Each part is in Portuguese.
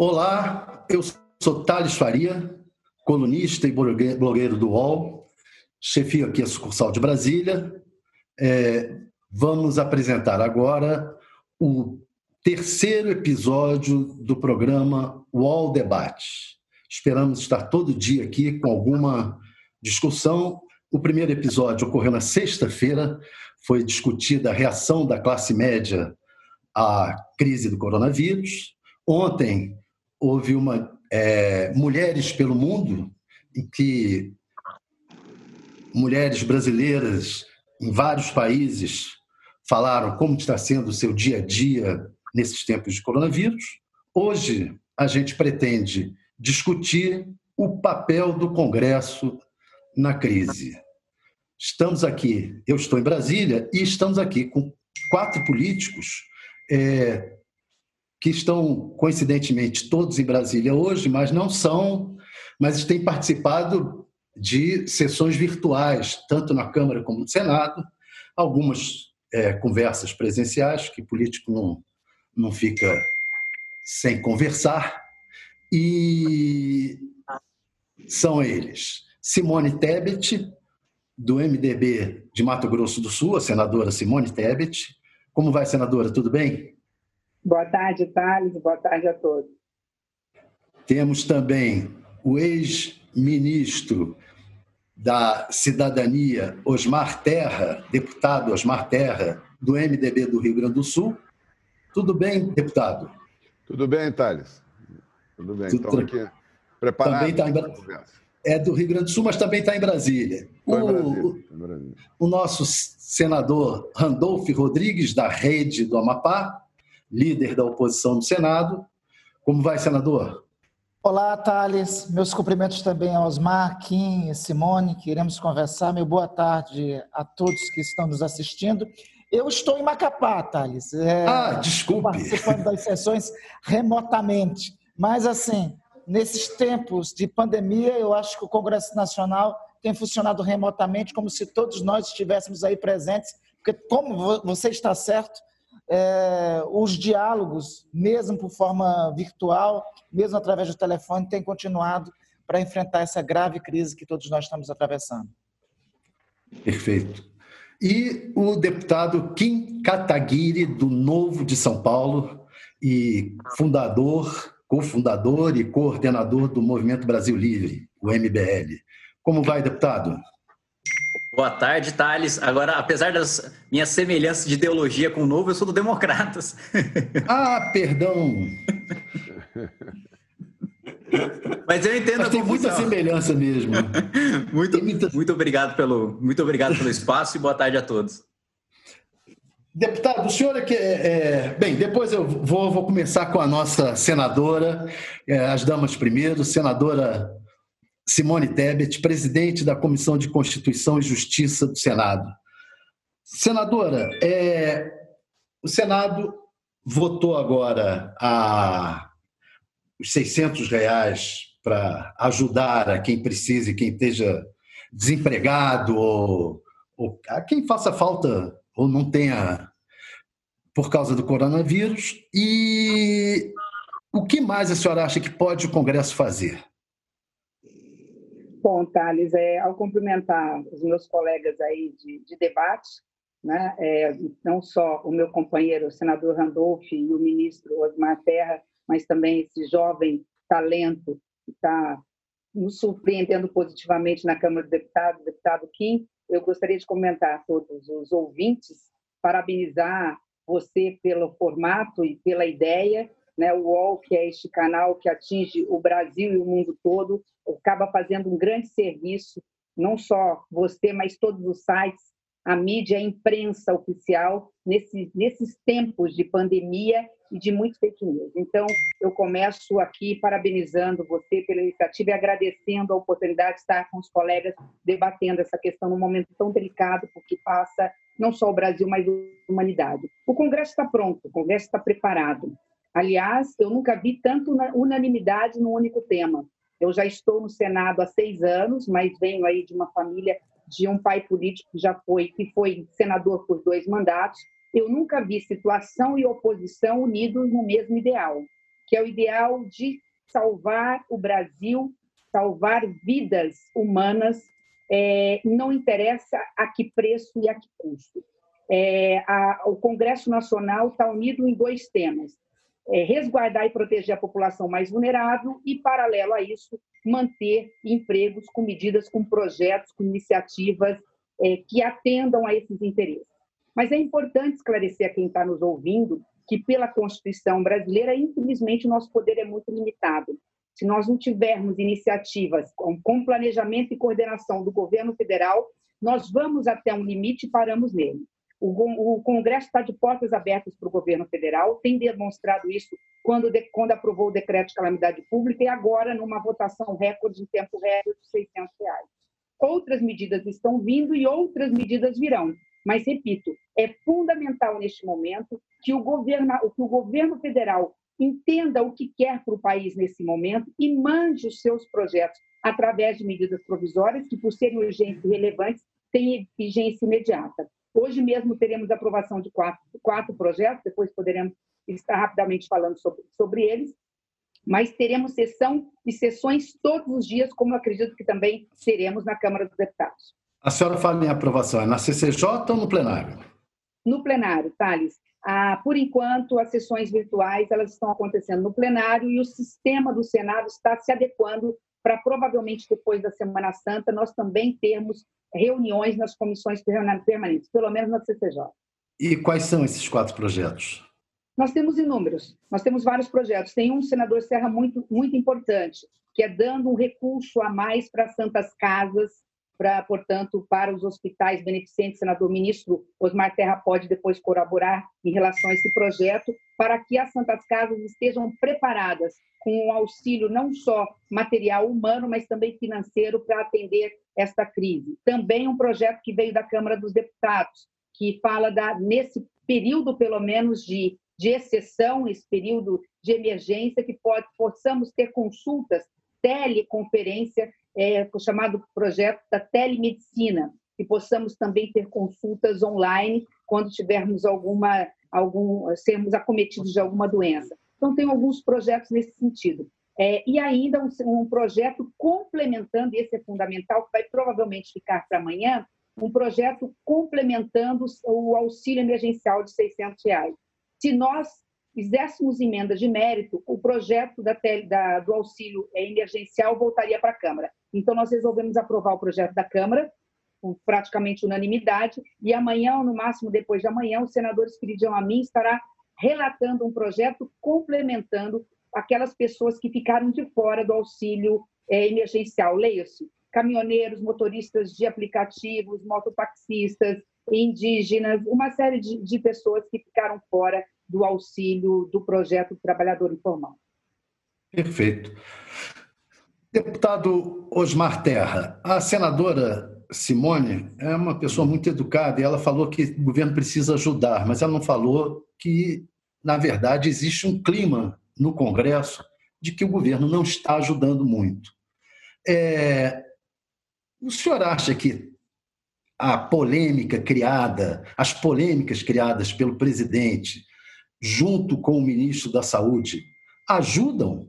Olá, eu sou Thales Faria, colunista e blogueiro do UOL, chefio aqui a sucursal de Brasília. É, vamos apresentar agora o terceiro episódio do programa UOL Debate. Esperamos estar todo dia aqui com alguma discussão. O primeiro episódio ocorreu na sexta-feira, foi discutida a reação da classe média à crise do coronavírus. Ontem houve uma é, Mulheres pelo Mundo, em que mulheres brasileiras em vários países falaram como está sendo o seu dia a dia nesses tempos de coronavírus. Hoje, a gente pretende discutir o papel do Congresso na crise. Estamos aqui, eu estou em Brasília e estamos aqui com quatro políticos é, que estão, coincidentemente, todos em Brasília hoje, mas não são, mas têm participado de sessões virtuais, tanto na Câmara como no Senado, algumas é, conversas presenciais, que político não, não fica sem conversar, e são eles Simone Tebet, do MDB de Mato Grosso do Sul, a senadora Simone Tebet. Como vai, senadora? Tudo bem? Boa tarde, Thales. Boa tarde a todos. Temos também o ex-ministro da Cidadania, Osmar Terra, deputado Osmar Terra, do MDB do Rio Grande do Sul. Tudo bem, deputado? Tudo bem, Thales. Tudo bem. Tudo Estamos aqui preparados. Também está em... É do Rio Grande do Sul, mas também está em Brasília. O, Brasília. o, nosso senador Randolph Rodrigues, da Rede do Amapá, líder da oposição no Senado. Como vai, senador? Olá, Thales. Meus cumprimentos também a Osmar, Kim e Simone, que iremos conversar. Meu boa tarde a todos que estão nos assistindo. Eu estou em Macapá, Thales. É, ah, desculpe. Participando das sessões remotamente. Mas, assim, nesses tempos de pandemia, eu acho que o Congresso Nacional tem funcionado remotamente, como se todos nós estivéssemos aí presentes, porque, como você está certo, é, os diálogos, mesmo por forma virtual, mesmo através do telefone, têm continuado para enfrentar essa grave crise que todos nós estamos atravessando. Perfeito. E o deputado Kim Kataguiri, do Novo de São Paulo, e fundador, cofundador e coordenador do Movimento Brasil Livre, o MBL. Como vai, deputado? Boa tarde, Thales. Agora, apesar das minhas semelhanças de ideologia com o Novo, eu sou do Democratas. Ah, perdão. Mas eu entendo Mas tem muita semelhança mesmo. muito, muita... muito, obrigado pelo, muito obrigado pelo espaço e boa tarde a todos. Deputado, o senhor é que. É, é, bem, depois eu vou, vou começar com a nossa senadora, é, as damas primeiro, senadora Simone Tebet, presidente da Comissão de Constituição e Justiça do Senado. Senadora, é, o Senado votou agora a, os 600 reais para ajudar a quem precise, quem esteja desempregado ou, ou a quem faça falta ou não tenha por causa do coronavírus. E o que mais a senhora acha que pode o Congresso fazer? Bom, Thales, é, ao cumprimentar os meus colegas aí de, de debate, né, é, não só o meu companheiro, o senador Randolph e o ministro Osmar Terra, mas também esse jovem talento que está nos surpreendendo positivamente na Câmara dos Deputados, deputado Kim, eu gostaria de comentar a todos os ouvintes, parabenizar você pelo formato e pela ideia né? O UOL, que é este canal que atinge o Brasil e o mundo todo, acaba fazendo um grande serviço, não só você, mas todos os sites, a mídia, a imprensa oficial, nesse, nesses tempos de pandemia e de muito fake news. Então, eu começo aqui parabenizando você pela iniciativa e agradecendo a oportunidade de estar com os colegas debatendo essa questão num momento tão delicado, porque passa não só o Brasil, mas a humanidade. O Congresso está pronto, o Congresso está preparado. Aliás, eu nunca vi tanto unanimidade num único tema. Eu já estou no Senado há seis anos, mas venho aí de uma família de um pai político que já foi, que foi senador por dois mandatos. Eu nunca vi situação e oposição unidos no mesmo ideal. que é o ideal de salvar o Brasil, salvar vidas humanas, é, não interessa a que preço e a que custo. É, a, o Congresso Nacional está unido em dois temas: é, resguardar e proteger a população mais vulnerável e, paralelo a isso, manter empregos com medidas, com projetos, com iniciativas é, que atendam a esses interesses. Mas é importante esclarecer a quem está nos ouvindo que, pela Constituição brasileira, infelizmente, o nosso poder é muito limitado. Se nós não tivermos iniciativas com, com planejamento e coordenação do governo federal, nós vamos até um limite e paramos nele. O, Congresso está de portas abertas para o governo federal, tem demonstrado isso quando, quando aprovou o decreto de calamidade pública e agora numa votação recorde em tempo recorde de 600 reais. Outras medidas estão vindo e outras medidas virão. Mas, repito, é fundamental neste momento que o governo, que o governo federal entenda o que quer para o país nesse momento e mande os seus projetos através de medidas provisórias que, por serem urgentes e relevantes, têm vigência imediata. Hoje mesmo teremos aprovação de quatro, quatro projetos, depois poderemos estar rapidamente falando sobre, sobre eles, mas teremos sessão e sessões todos os dias, como acredito que também teremos na Câmara dos Deputados. A senhora fala em aprovação, é na CCJ ou no plenário? No plenário, Thales. Ah, por enquanto, as sessões virtuais elas estão acontecendo no plenário e o sistema do Senado está se adequando para provavelmente depois da Semana Santa nós também termos reuniões nas comissões permanentes, pelo menos na CCJ. E quais são esses quatro projetos? Nós temos inúmeros, nós temos vários projetos. Tem um senador Serra muito, muito importante, que é dando um recurso a mais para santas casas, para, portanto, para os hospitais beneficentes. O senador ministro Osmar Terra pode depois colaborar em relação a esse projeto, para que as santas casas estejam preparadas com um auxílio não só material humano, mas também financeiro para atender esta crise. Também um projeto que veio da Câmara dos Deputados, que fala da nesse período pelo menos de, de exceção, esse período de emergência, que pode, possamos ter consultas, teleconferência, é, o chamado projeto da telemedicina, que possamos também ter consultas online quando tivermos alguma algum sermos acometidos de alguma doença. Então tem alguns projetos nesse sentido. É, e ainda um, um, projeto complementando, esse é fundamental, que vai provavelmente ficar para amanhã, um projeto complementando o auxílio emergencial de 600 reais. Se nós fizéssemos emendas de mérito, o projeto da, da, do auxílio emergencial voltaria para a Câmara. Então, nós resolvemos aprovar o projeto da Câmara, com praticamente unanimidade, e amanhã, ou no máximo depois de amanhã, o senador Espiridião Amin estará relatando um projeto complementando aquelas pessoas que ficaram de fora do auxílio é, emergencial. Leia-se, caminhoneiros, motoristas de aplicativos, mototaxistas, indígenas, uma série de, de pessoas que ficaram fora do auxílio do projeto Trabalhador Informal. Perfeito. Deputado Osmar Terra, a senadora Simone é uma pessoa muito educada e ela falou que o governo precisa ajudar, mas ela não falou que, na verdade, existe um clima no Congresso de que o governo não está ajudando muito. É, o senhor acha que a polêmica criada, as polêmicas criadas pelo presidente, junto com o ministro da Saúde, ajudam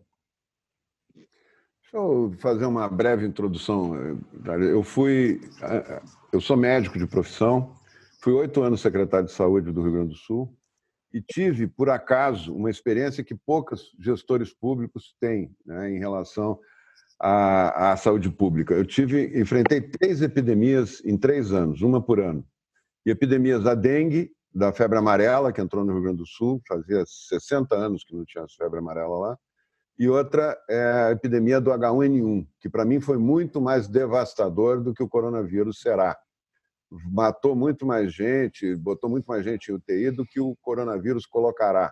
Deixa eu fazer uma breve introdução. Eu fui, eu sou médico de profissão, fui oito anos secretário de saúde do Rio Grande do Sul e tive, por acaso, uma experiência que poucos gestores públicos têm né, em relação à, à, saúde pública. Eu tive, enfrentei três epidemias em três anos, uma por ano. E epidemias da dengue, da febre amarela, que entrou no Rio Grande do Sul, fazia 60 anos que não tinha febre amarela lá, e outra é a epidemia do H1N1, que para mim foi muito mais devastador do que o coronavírus será. Matou muito mais gente, botou muito mais gente em UTI do que o coronavírus colocará,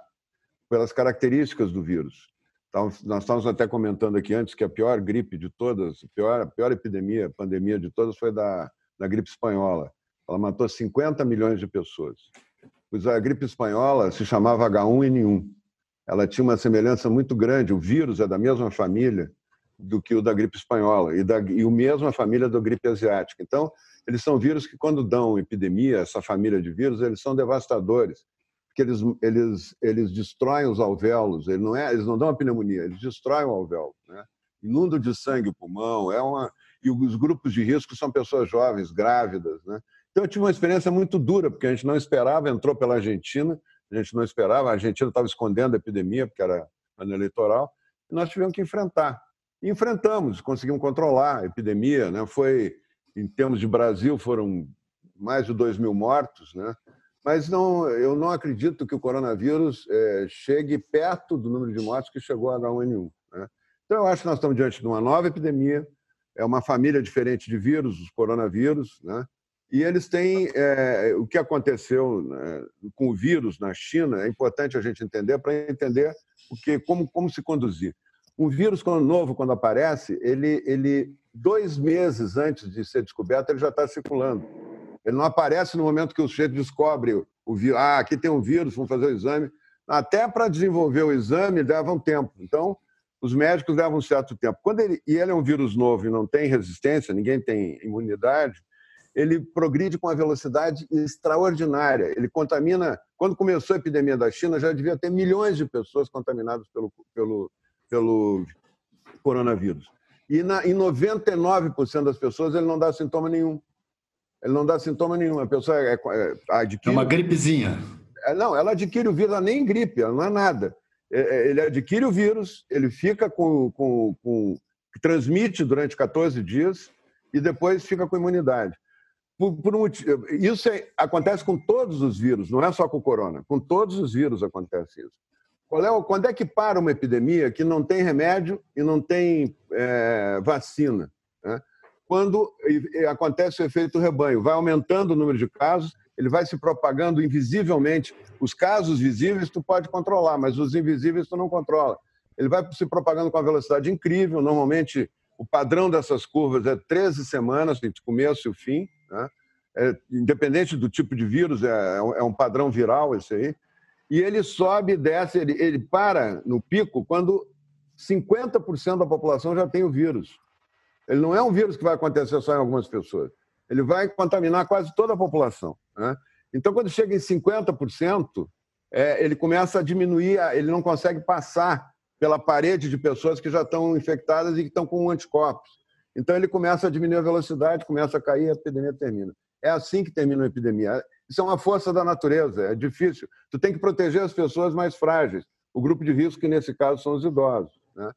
pelas características do vírus. Então, nós estávamos até comentando aqui antes que a pior gripe de todas, a pior, a pior epidemia, pandemia de todas foi da, da gripe espanhola. Ela matou 50 milhões de pessoas. Pois a gripe espanhola se chamava H1N1 ela tinha uma semelhança muito grande. O vírus é da mesma família do que o da gripe espanhola e, da, e a mesma família da gripe asiática. Então, eles são vírus que, quando dão epidemia, essa família de vírus, eles são devastadores, que eles, eles, eles destroem os alvéolos, eles não, é, eles não dão uma pneumonia, eles destroem o alvéolo, né? inundam de sangue o pulmão, é uma, e os grupos de risco são pessoas jovens, grávidas. Né? Então eu tive uma experiência muito dura, porque a gente não esperava, entrou pela Argentina, a gente não esperava, a Argentina estava escondendo a epidemia, porque era ano eleitoral, e nós tivemos que enfrentar. E enfrentamos, conseguimos controlar a epidemia, né? foi, em termos de Brasil, foram mais de 2 mil mortos, né? mas não, eu não acredito que o coronavírus é, chegue perto do número de mortes que chegou a H1N1. Né? Então, eu acho que nós estamos diante de uma nova epidemia, é uma família diferente de vírus, os coronavírus, né? E eles têm é, o que aconteceu né, com o vírus na China, é importante a gente entender para entender o que, como, como se conduzir. Um vírus novo, quando aparece, ele, ele dois meses antes de ser descoberto, ele já está circulando. Ele não aparece no momento que o sujeito descobre o vírus. Ah, aqui tem um vírus, vamos fazer o exame. Até para desenvolver o exame leva um tempo. Então, os médicos levam um certo tempo. Quando ele, e ele é um vírus novo e não tem resistência, ninguém tem imunidade, ele progride com uma velocidade extraordinária. Ele contamina. Quando começou a epidemia da China, já devia ter milhões de pessoas contaminadas pelo, pelo, pelo coronavírus. E na, em 99% das pessoas ele não dá sintoma nenhum. Ele não dá sintoma nenhum. A pessoa é, é, adquire... é uma gripezinha. É, não, ela adquire o vírus, ela nem gripe, ela não é nada. É, é, ele adquire o vírus, ele fica com, com, com. transmite durante 14 dias e depois fica com imunidade. Por, por um, isso é, acontece com todos os vírus, não é só com o corona. Com todos os vírus acontece isso. É, quando é que para uma epidemia que não tem remédio e não tem é, vacina? Né? quando acontece o efeito rebanho. Vai aumentando o número de casos, ele vai se propagando invisivelmente. Os casos visíveis tu pode controlar, mas os invisíveis tu não controla. Ele vai se propagando com uma velocidade incrível. Normalmente, o padrão dessas curvas é 13 semanas, entre começo e o fim. Né? É, independente do tipo de vírus, é, é um padrão viral esse aí. E ele sobe e desce, ele, ele para no pico quando 50% da população já tem o vírus. Ele não é um vírus que vai acontecer só em algumas pessoas. Ele vai contaminar quase toda a população. Né? Então, quando chega em 50%, é, ele começa a diminuir, ele não consegue passar pela parede de pessoas que já estão infectadas e que estão com anticorpos. Então, ele começa a diminuir a velocidade, começa a cair, a epidemia termina. É assim que termina a epidemia. Isso é uma força da natureza, é difícil. Tu tem que proteger as pessoas mais frágeis. O grupo de risco, que nesse caso são os idosos. Né?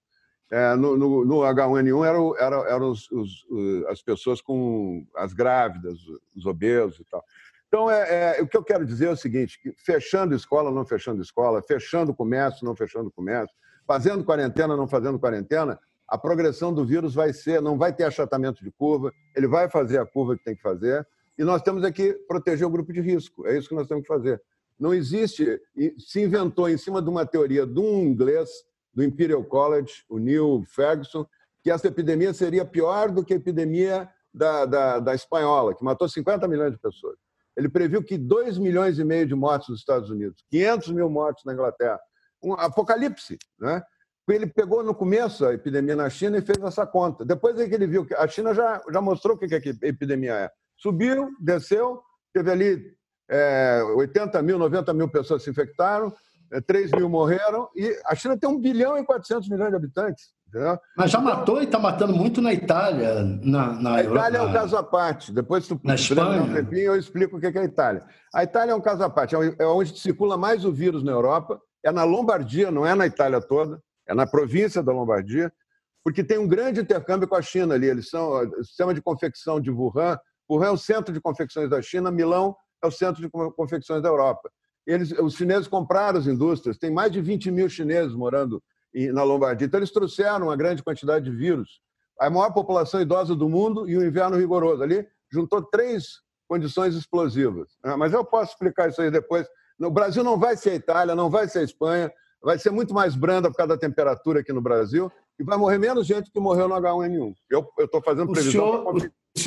É, no, no, no, H1N1 eram, eram, eram os, os, as pessoas com as grávidas, os obesos e tal. Então, é, é, o que eu quero dizer é o seguinte: fechando escola, não fechando escola, fechando comércio, não fechando comércio, fazendo quarentena, não fazendo quarentena, a progressão do vírus vai ser, não vai ter achatamento de curva, ele vai fazer a curva que tem que fazer, e nós temos aqui proteger o grupo de risco. É isso que nós temos que fazer. Não existe, se inventou em cima de uma teoria de um inglês do Imperial College, o Neil Ferguson, que essa epidemia seria pior do que a epidemia da, da, da espanhola, que matou 50 milhões de pessoas. Ele previu que 2 milhões e meio de mortes nos Estados Unidos, 500 mil mortes na Inglaterra. Um apocalipse, né? Ele pegou no começo a epidemia na China e fez essa conta. Depois é que ele viu que a China já, já mostrou o que, que a epidemia é. Subiu, desceu, teve ali é, 80 mil, 90 mil pessoas se infectaram, 3 é, mil morreram, e a China tem 1 bilhão e 400 milhões de habitantes. Entendeu? Mas já matou e está matando muito na Itália, na, na A Itália é um caso à parte. Depois, se tu na Espanha. um tempinho, eu explico o que é a Itália. A Itália é um caso à parte. É onde circula mais o vírus na Europa. É na Lombardia, não é na Itália toda. É na província da Lombardia. Porque tem um grande intercâmbio com a China ali. Eles são o sistema de confecção de Wuhan. Wuhan é o centro de confecções da China. Milão é o centro de confecções da Europa. Eles, os chineses compraram as indústrias, tem mais de 20 mil chineses morando na Lombardia. Então, eles trouxeram uma grande quantidade de vírus. A maior população idosa do mundo e o inverno rigoroso. Ali juntou três condições explosivas. Ah, mas eu posso explicar isso aí depois. O Brasil não vai ser a Itália, não vai ser a Espanha, vai ser muito mais branda por causa da temperatura aqui no Brasil e vai morrer menos gente que morreu no H1N1. Eu estou fazendo previsão. O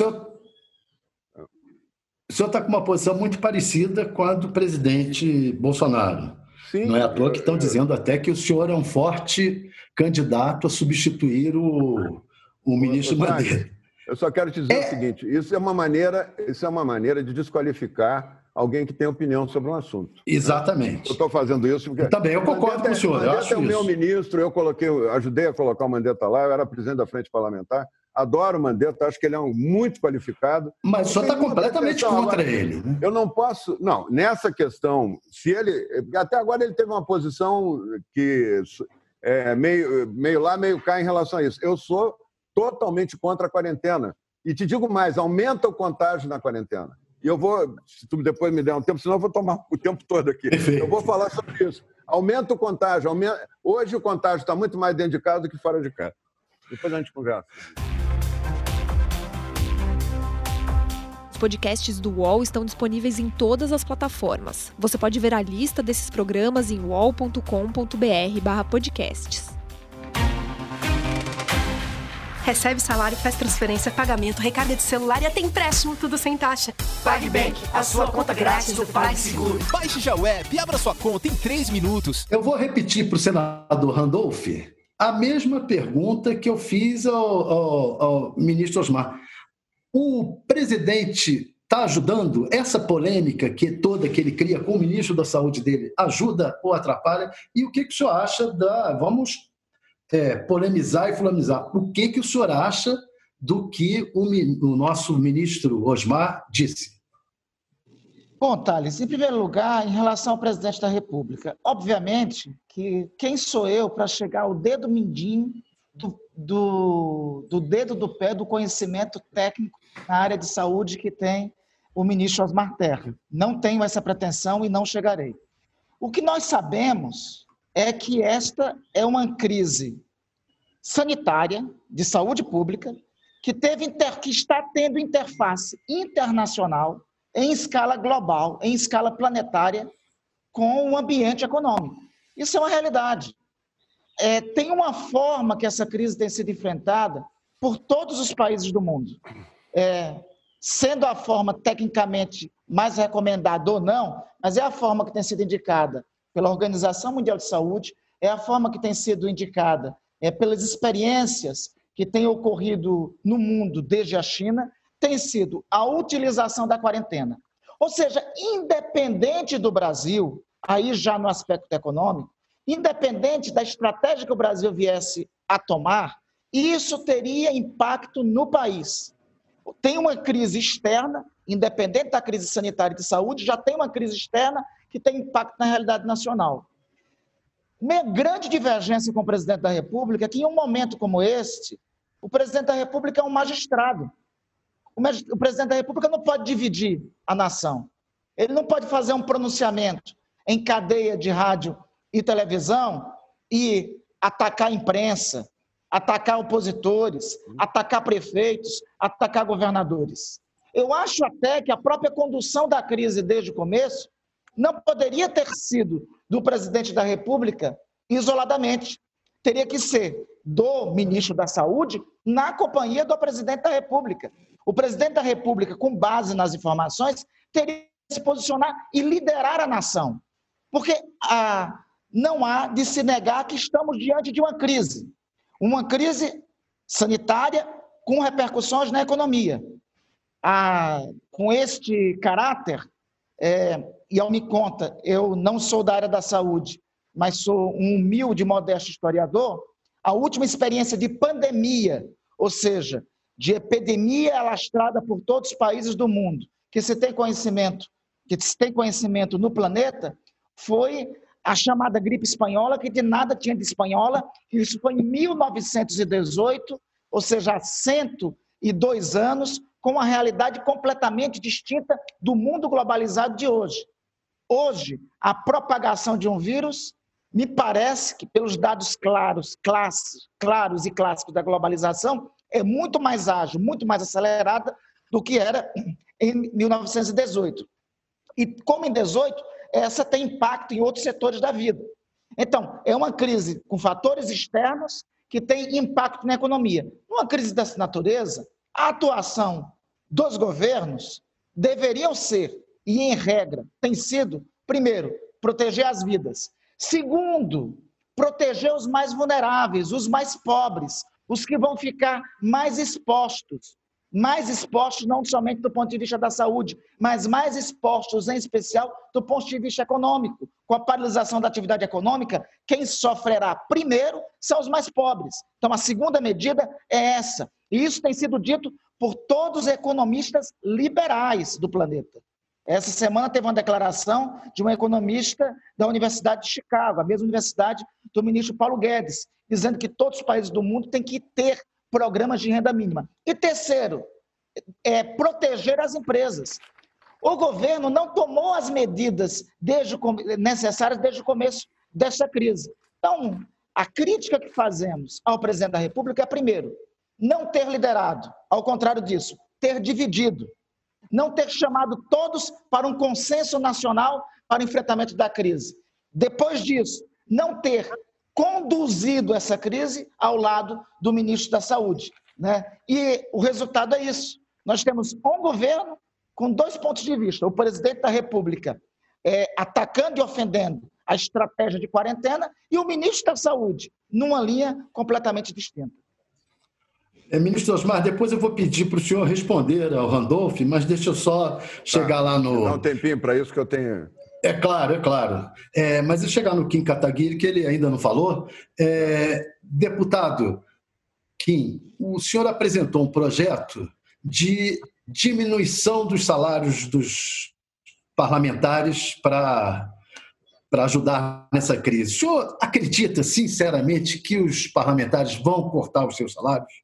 senhor, está com uma posição muito parecida com a do presidente Bolsonaro. Sim, Não é à toa que estão dizendo até que o senhor é um forte candidato a substituir o, o ministro Madeira. Eu só quero te dizer é... o seguinte: isso é uma maneira, isso é uma maneira de desqualificar alguém que tem opinião sobre um assunto. Exatamente. Eu estou fazendo isso porque. Também, eu concordo com o senhor. Mandetta eu acho é o isso. meu ministro, eu coloquei, ajudei a colocar o Mandetta lá, eu era presidente da frente parlamentar. Adoro o Mandetta, acho que ele é um muito qualificado. Mas o senhor está completamente contra agora, ele. Né? Eu não posso. Não, nessa questão, se ele. Até agora ele teve uma posição que é meio, meio lá, meio cá em relação a isso. Eu sou totalmente contra a quarentena. E te digo mais, aumenta o contágio na quarentena. E eu vou, se tu depois me der um tempo, senão eu vou tomar o tempo todo aqui. Eu vou falar sobre isso. Aumenta o contágio. Aumenta... Hoje o contágio está muito mais dentro de casa do que fora de casa. Depois a gente conversa. Os podcasts do UOL estão disponíveis em todas as plataformas. Você pode ver a lista desses programas em wall.com.br/podcasts. Recebe salário, faz transferência, pagamento, recarga de celular e até empréstimo, tudo sem taxa. PagBank, a sua conta grátis do PagSeguro. Baixe já o app e abra sua conta em 3 minutos. Eu vou repetir para o senador Randolph a mesma pergunta que eu fiz ao, ao, ao ministro Osmar. O presidente está ajudando essa polêmica que toda que ele cria com o ministro da Saúde dele ajuda ou atrapalha? E o que, que o senhor acha da. Vamos é, polemizar e fulamizar. O que, que o senhor acha do que o, o nosso ministro Osmar disse? Bom, Thales, em primeiro lugar, em relação ao presidente da República, obviamente que quem sou eu para chegar ao dedo mindinho do, do, do, dedo do pé do conhecimento técnico na área de saúde que tem o ministro Osmar Terra. Não tenho essa pretensão e não chegarei. O que nós sabemos é que esta é uma crise sanitária de saúde pública que teve que está tendo interface internacional em escala global, em escala planetária com o ambiente econômico. Isso é uma realidade. É, tem uma forma que essa crise tem sido enfrentada por todos os países do mundo. É, sendo a forma tecnicamente mais recomendada ou não, mas é a forma que tem sido indicada pela Organização Mundial de Saúde, é a forma que tem sido indicada é, pelas experiências que têm ocorrido no mundo desde a China, tem sido a utilização da quarentena. Ou seja, independente do Brasil, aí já no aspecto econômico, independente da estratégia que o Brasil viesse a tomar, isso teria impacto no país. Tem uma crise externa, independente da crise sanitária e de saúde, já tem uma crise externa que tem impacto na realidade nacional. Minha grande divergência com o presidente da República é que, em um momento como este, o presidente da República é um magistrado. O presidente da República não pode dividir a nação. Ele não pode fazer um pronunciamento em cadeia de rádio e televisão e atacar a imprensa, atacar opositores, atacar prefeitos, atacar governadores. Eu acho até que a própria condução da crise desde o começo não poderia ter sido do presidente da República isoladamente. Teria que ser do ministro da Saúde na companhia do presidente da República. O presidente da República, com base nas informações, teria que se posicionar e liderar a nação. Porque ah, não há de se negar que estamos diante de uma crise. Uma crise sanitária com repercussões na economia. Ah, com este caráter, é, e ao me conta, eu não sou da área da saúde, mas sou um humilde, modesto historiador, a última experiência de pandemia, ou seja, de epidemia alastrada por todos os países do mundo, que se tem conhecimento, que se tem conhecimento no planeta, foi a chamada gripe espanhola, que de nada tinha de espanhola, isso foi em 1918, ou seja, há 102 anos, com uma realidade completamente distinta do mundo globalizado de hoje. Hoje, a propagação de um vírus, me parece que, pelos dados claros, claros e clássicos da globalização, é muito mais ágil, muito mais acelerada do que era em 1918. E como em 18, essa tem impacto em outros setores da vida. Então, é uma crise com fatores externos que tem impacto na economia. Uma crise dessa natureza, a atuação dos governos deveriam ser, e em regra tem sido, primeiro, proteger as vidas. Segundo, proteger os mais vulneráveis, os mais pobres, os que vão ficar mais expostos. mais expostos não somente do ponto de vista da saúde, mas mais expostos em especial do ponto de vista econômico. Com a paralisação da atividade econômica, quem sofrerá primeiro são os mais pobres. Então, a segunda medida é essa. E isso tem sido dito por todos os economistas liberais do planeta. Essa semana teve uma declaração de um economista da Universidade de Chicago, a mesma universidade do ministro Paulo Guedes, dizendo que todos os países do mundo têm que ter programas de renda mínima. E terceiro, é proteger as empresas. O governo não tomou as medidas desde, necessárias desde o começo dessa crise. Então, a crítica que fazemos ao presidente da República é, primeiro, não ter liderado, ao contrário disso, ter dividido não ter chamado todos para um consenso nacional para o enfrentamento da crise. Depois disso, não ter conduzido essa crise ao lado do ministro da Saúde. Né? E o resultado é isso. Nós temos um governo com dois pontos de vista. O presidente da República é, atacando e ofendendo a estratégia de quarentena e o ministro da Saúde numa linha completamente distinta. É, ministro Osmar, depois eu vou pedir para o senhor responder ao Randolph, mas deixa eu só chegar tá. lá no. Dá um tempinho para isso que eu tenho. É claro, é claro. É, mas eu chegar no Kim Kataguiri, que ele ainda não falou. É, deputado Kim, o senhor apresentou um projeto de diminuição dos salários dos parlamentares para para ajudar nessa crise. O senhor acredita, sinceramente, que os parlamentares vão cortar os seus salários?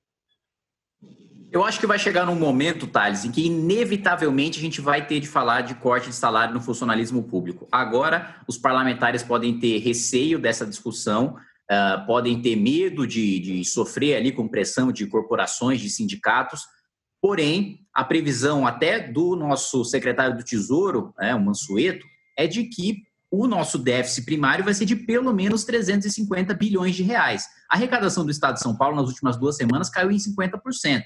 Eu acho que vai chegar num momento, Thales, em que inevitavelmente a gente vai ter de falar de corte de salário no funcionalismo público. Agora, os parlamentares podem ter receio dessa discussão, uh, podem ter medo de, de sofrer ali com pressão de corporações, de sindicatos, porém, a previsão até do nosso secretário do Tesouro, né, o Mansueto, é de que o nosso déficit primário vai ser de pelo menos 350 bilhões de reais. A arrecadação do Estado de São Paulo nas últimas duas semanas caiu em 50%.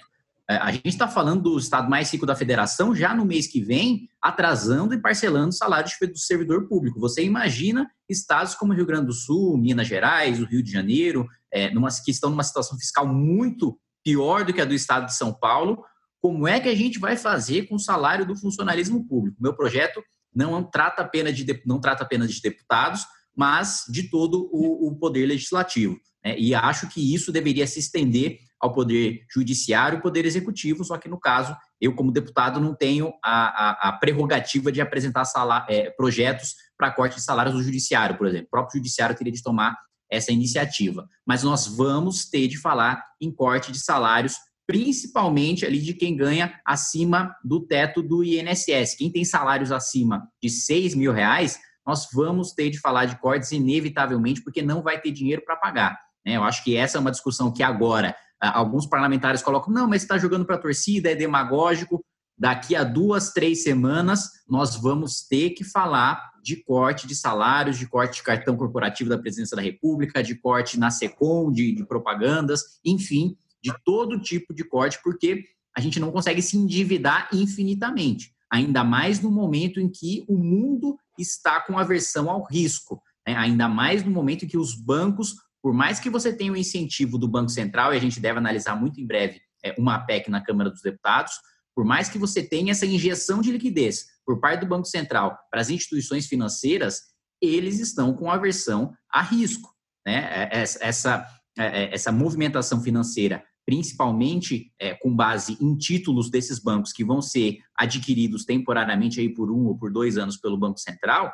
É, a gente está falando do estado mais rico da federação já no mês que vem, atrasando e parcelando salários do servidor público. Você imagina estados como Rio Grande do Sul, Minas Gerais, o Rio de Janeiro, é, numa, que estão numa situação fiscal muito pior do que a do estado de São Paulo. Como é que a gente vai fazer com o salário do funcionalismo público? Meu projeto não trata apenas de, não trata apenas de deputados, mas de todo o, o poder legislativo. Né? E acho que isso deveria se estender ao Poder Judiciário e Poder Executivo, só que no caso, eu, como deputado, não tenho a, a, a prerrogativa de apresentar salário, é, projetos para corte de salários do Judiciário, por exemplo. O próprio Judiciário teria de tomar essa iniciativa. Mas nós vamos ter de falar em corte de salários, principalmente ali de quem ganha acima do teto do INSS. Quem tem salários acima de 6 mil reais, nós vamos ter de falar de cortes inevitavelmente, porque não vai ter dinheiro para pagar. Né? Eu acho que essa é uma discussão que agora alguns parlamentares colocam, não, mas está jogando para a torcida, é demagógico. Daqui a duas, três semanas, nós vamos ter que falar de corte de salários, de corte de cartão corporativo da Presidência da República, de corte na SECOM, de, de propagandas, enfim, de todo tipo de corte, porque a gente não consegue se endividar infinitamente, ainda mais no momento em que o mundo está com aversão ao risco, né? ainda mais no momento em que os bancos por mais que você tenha o incentivo do Banco Central, e a gente deve analisar muito em breve é, uma PEC na Câmara dos Deputados, por mais que você tenha essa injeção de liquidez por parte do Banco Central para as instituições financeiras, eles estão com aversão a risco. Né? É, essa, é, essa movimentação financeira, principalmente é, com base em títulos desses bancos que vão ser adquiridos temporariamente aí por um ou por dois anos pelo Banco Central,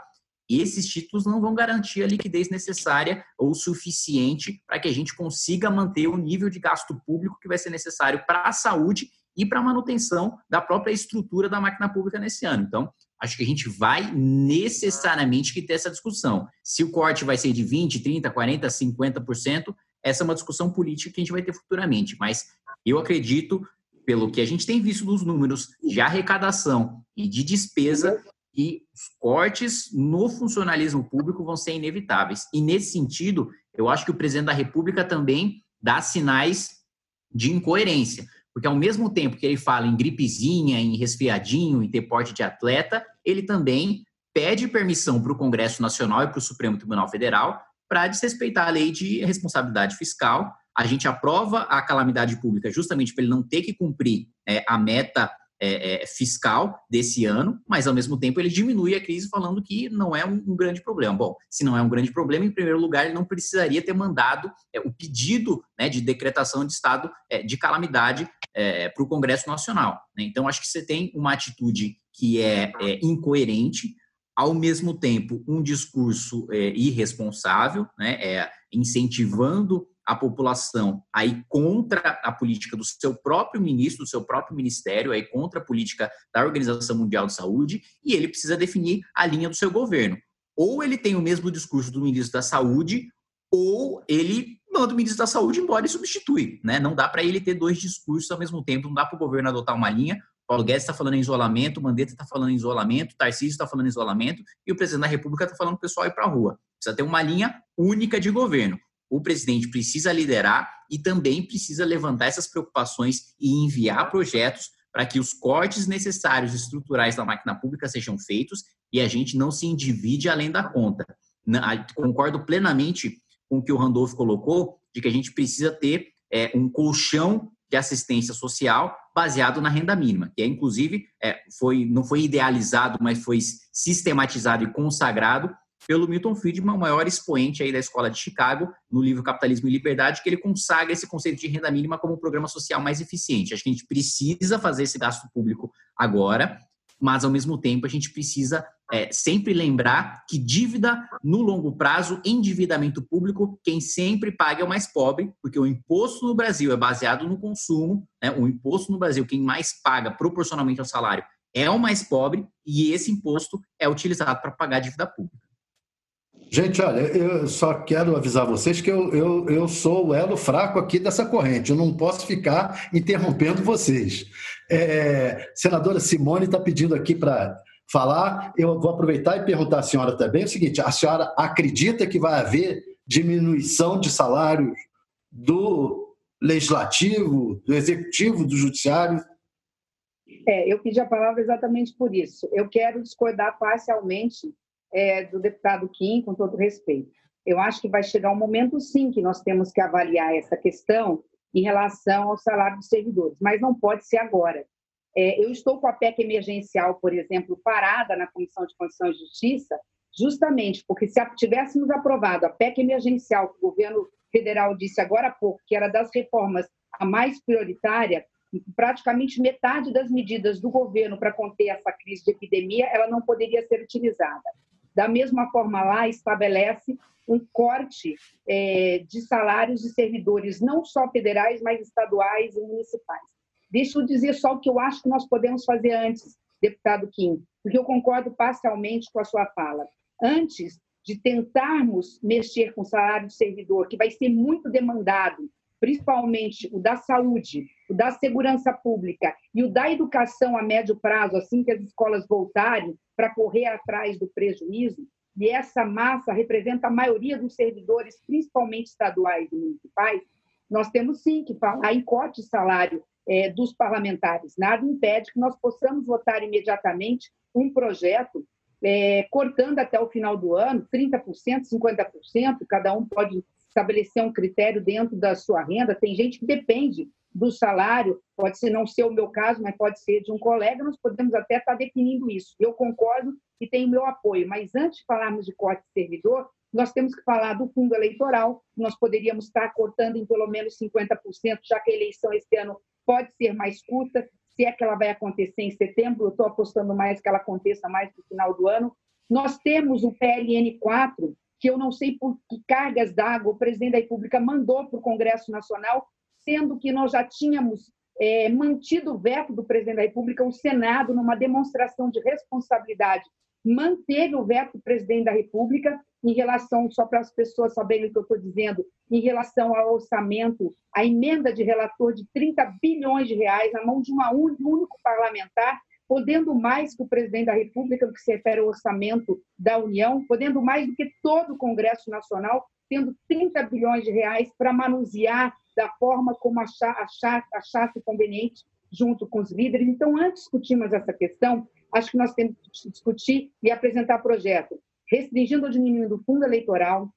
esses títulos não vão garantir a liquidez necessária ou suficiente para que a gente consiga manter o nível de gasto público que vai ser necessário para a saúde e para a manutenção da própria estrutura da máquina pública nesse ano. Então, acho que a gente vai necessariamente que ter essa discussão. Se o corte vai ser de 20, 30, 40, 50%, essa é uma discussão política que a gente vai ter futuramente. Mas eu acredito, pelo que a gente tem visto dos números de arrecadação e de despesa, que os cortes no funcionalismo público vão ser inevitáveis. E nesse sentido, eu acho que o presidente da República também dá sinais de incoerência, porque ao mesmo tempo que ele fala em gripezinha, em resfriadinho, em ter porte de atleta, ele também pede permissão para o Congresso Nacional e para o Supremo Tribunal Federal para desrespeitar a lei de responsabilidade fiscal, a gente aprova a calamidade pública justamente para ele não ter que cumprir é, a meta é, é, fiscal desse ano, mas ao mesmo tempo ele diminui a crise falando que não é um, um, grande problema. Bom, se não é um grande problema, em primeiro lugar, ele não precisaria ter mandado é, o pedido né, de decretação de estado é, de calamidade é, para o Congresso Nacional. Né? Então, acho que você tem uma atitude que é, incoerente, ao mesmo tempo, um discurso irresponsável, né, incentivando a população aí contra a política do seu próprio ministro, do seu próprio ministério, aí contra a política da Organização Mundial de Saúde, e ele precisa definir a linha do seu governo. Ou ele tem o mesmo discurso do ministro da Saúde, ou ele manda o ministro da Saúde embora e substitui. Né? Não dá para ele ter dois discursos ao mesmo tempo, não dá para o governo adotar uma linha. Paulo Guedes está falando em isolamento, Mandetta está falando em isolamento, Tarcísio está falando em isolamento e o presidente da República está falando o pessoal ir para a rua. Precisa ter uma linha única de governo o presidente precisa liderar e também precisa levantar essas preocupações e enviar projetos para que os cortes necessários estruturais da máquina pública sejam feitos e a gente não se endivide além da conta. Concordo plenamente com o que o Randolph colocou, de que a gente precisa ter é, um colchão de assistência social baseado na renda mínima, que é inclusive é, foi, não foi idealizado, mas foi sistematizado e consagrado pelo Milton Friedman, o maior expoente aí da escola de Chicago, no livro Capitalismo e Liberdade, que ele consagra esse conceito de renda mínima como um programa social mais eficiente. Acho que a gente precisa fazer esse gasto público agora, mas ao mesmo tempo a gente precisa é, sempre lembrar que dívida no longo prazo, endividamento público, quem sempre paga é o mais pobre, porque o imposto no Brasil é baseado no consumo, né? o imposto no Brasil, quem mais paga proporcionalmente ao salário é o mais pobre, e esse imposto é utilizado para pagar a dívida pública. Gente, olha, eu só quero avisar vocês que eu, eu, eu sou o elo fraco aqui dessa corrente. Eu não posso ficar interrompendo vocês. É, senadora Simone está pedindo aqui para falar. Eu vou aproveitar e perguntar à senhora também o seguinte: a senhora acredita que vai haver diminuição de salários do legislativo, do executivo, do judiciário? É, eu pedi a palavra exatamente por isso. Eu quero discordar parcialmente é, do deputado Kim, com todo respeito. Eu acho que vai chegar um momento, sim, que nós temos que avaliar essa questão em relação ao salário dos servidores, mas não pode ser agora. É, eu estou com a PEC emergencial, por exemplo, parada na Comissão de Constituição e Justiça, justamente porque se tivéssemos aprovado a PEC emergencial, que o governo federal disse agora há pouco, que era das reformas a mais prioritária, praticamente metade das medidas do governo para conter essa crise de epidemia, ela não poderia ser utilizada. Da mesma forma, lá estabelece um corte é, de salários de servidores, não só federais, mas estaduais e municipais. Deixa eu dizer só o que eu acho que nós podemos fazer antes, deputado Kim, porque eu concordo parcialmente com a sua fala. Antes de tentarmos mexer com o salário do servidor, que vai ser muito demandado, principalmente o da saúde, o da segurança pública e o da educação a médio prazo, assim que as escolas voltarem, para correr atrás do prejuízo, e essa massa representa a maioria dos servidores, principalmente estaduais e municipais, nós temos sim que falar em corte de salário é, dos parlamentares. Nada impede que nós possamos votar imediatamente um projeto é, cortando até o final do ano 30%, 50%, cada um pode estabelecer um critério dentro da sua renda. Tem gente que depende do salário, pode ser não ser o meu caso, mas pode ser de um colega, nós podemos até estar definindo isso. Eu concordo e tenho meu apoio, mas antes de falarmos de corte de servidor, nós temos que falar do fundo eleitoral, nós poderíamos estar cortando em pelo menos 50%, já que a eleição esse ano pode ser mais curta, se é que ela vai acontecer em setembro, eu estou apostando mais que ela aconteça mais no final do ano. Nós temos o PLN 4, que eu não sei por que cargas d'água o presidente da República mandou para o Congresso Nacional, sendo que nós já tínhamos é, mantido o veto do presidente da República, o Senado, numa demonstração de responsabilidade, manteve o veto do presidente da República em relação, só para as pessoas saberem o que eu estou dizendo, em relação ao orçamento, a emenda de relator de 30 bilhões de reais na mão de uma um único parlamentar, podendo mais que o presidente da República no que se refere ao orçamento da União, podendo mais do que todo o Congresso Nacional, tendo 30 bilhões de reais para manusear da forma como achar, achar, achasse conveniente junto com os líderes. Então, antes de discutirmos essa questão, acho que nós temos que discutir e apresentar projeto, restringindo ou diminuindo o fundo eleitoral,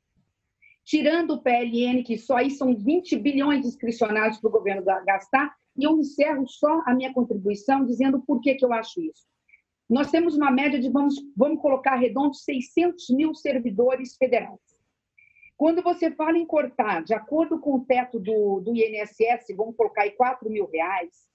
tirando o PLN, que só aí são 20 bilhões discricionados para o governo gastar, e eu encerro só a minha contribuição dizendo por que, que eu acho isso. Nós temos uma média de, vamos, vamos colocar redondo, 600 mil servidores federais. Quando você fala em cortar, de acordo com o teto do, do INSS, vamos colocar aí 4 mil reais,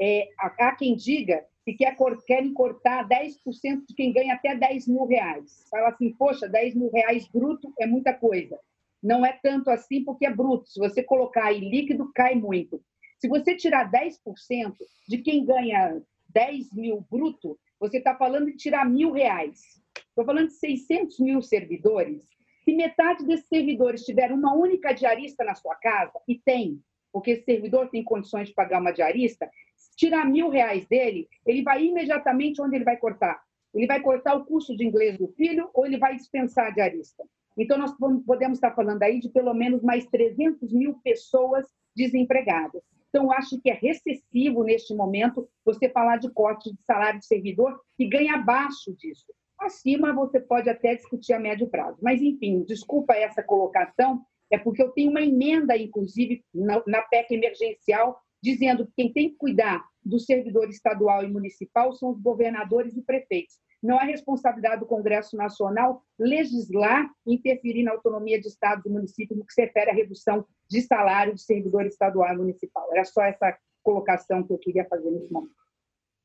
é, há quem diga que quer, querem cortar 10% de quem ganha até 10 mil reais. Fala assim, poxa, 10 mil reais bruto é muita coisa. Não é tanto assim porque é bruto. Se você colocar aí líquido, cai muito. Se você tirar 10% de quem ganha 10 mil bruto, você está falando de tirar mil reais. Estou falando de 600 mil servidores. Se metade desses servidores tiver uma única diarista na sua casa, e tem, porque esse servidor tem condições de pagar uma diarista, tirar mil reais dele, ele vai imediatamente onde ele vai cortar? Ele vai cortar o custo de inglês do filho ou ele vai dispensar a diarista? Então, nós podemos estar falando aí de pelo menos mais 300 mil pessoas desempregadas. Então, acho que é recessivo neste momento você falar de corte de salário de servidor que ganha abaixo disso. Acima, você pode até discutir a médio prazo. Mas, enfim, desculpa essa colocação, é porque eu tenho uma emenda, inclusive, na PEC emergencial, dizendo que quem tem que cuidar do servidor estadual e municipal são os governadores e prefeitos. Não é responsabilidade do Congresso Nacional legislar e interferir na autonomia de estados e municípios no que se refere à redução de salário de servidor estadual e municipal. Era só essa colocação que eu queria fazer nesse momento.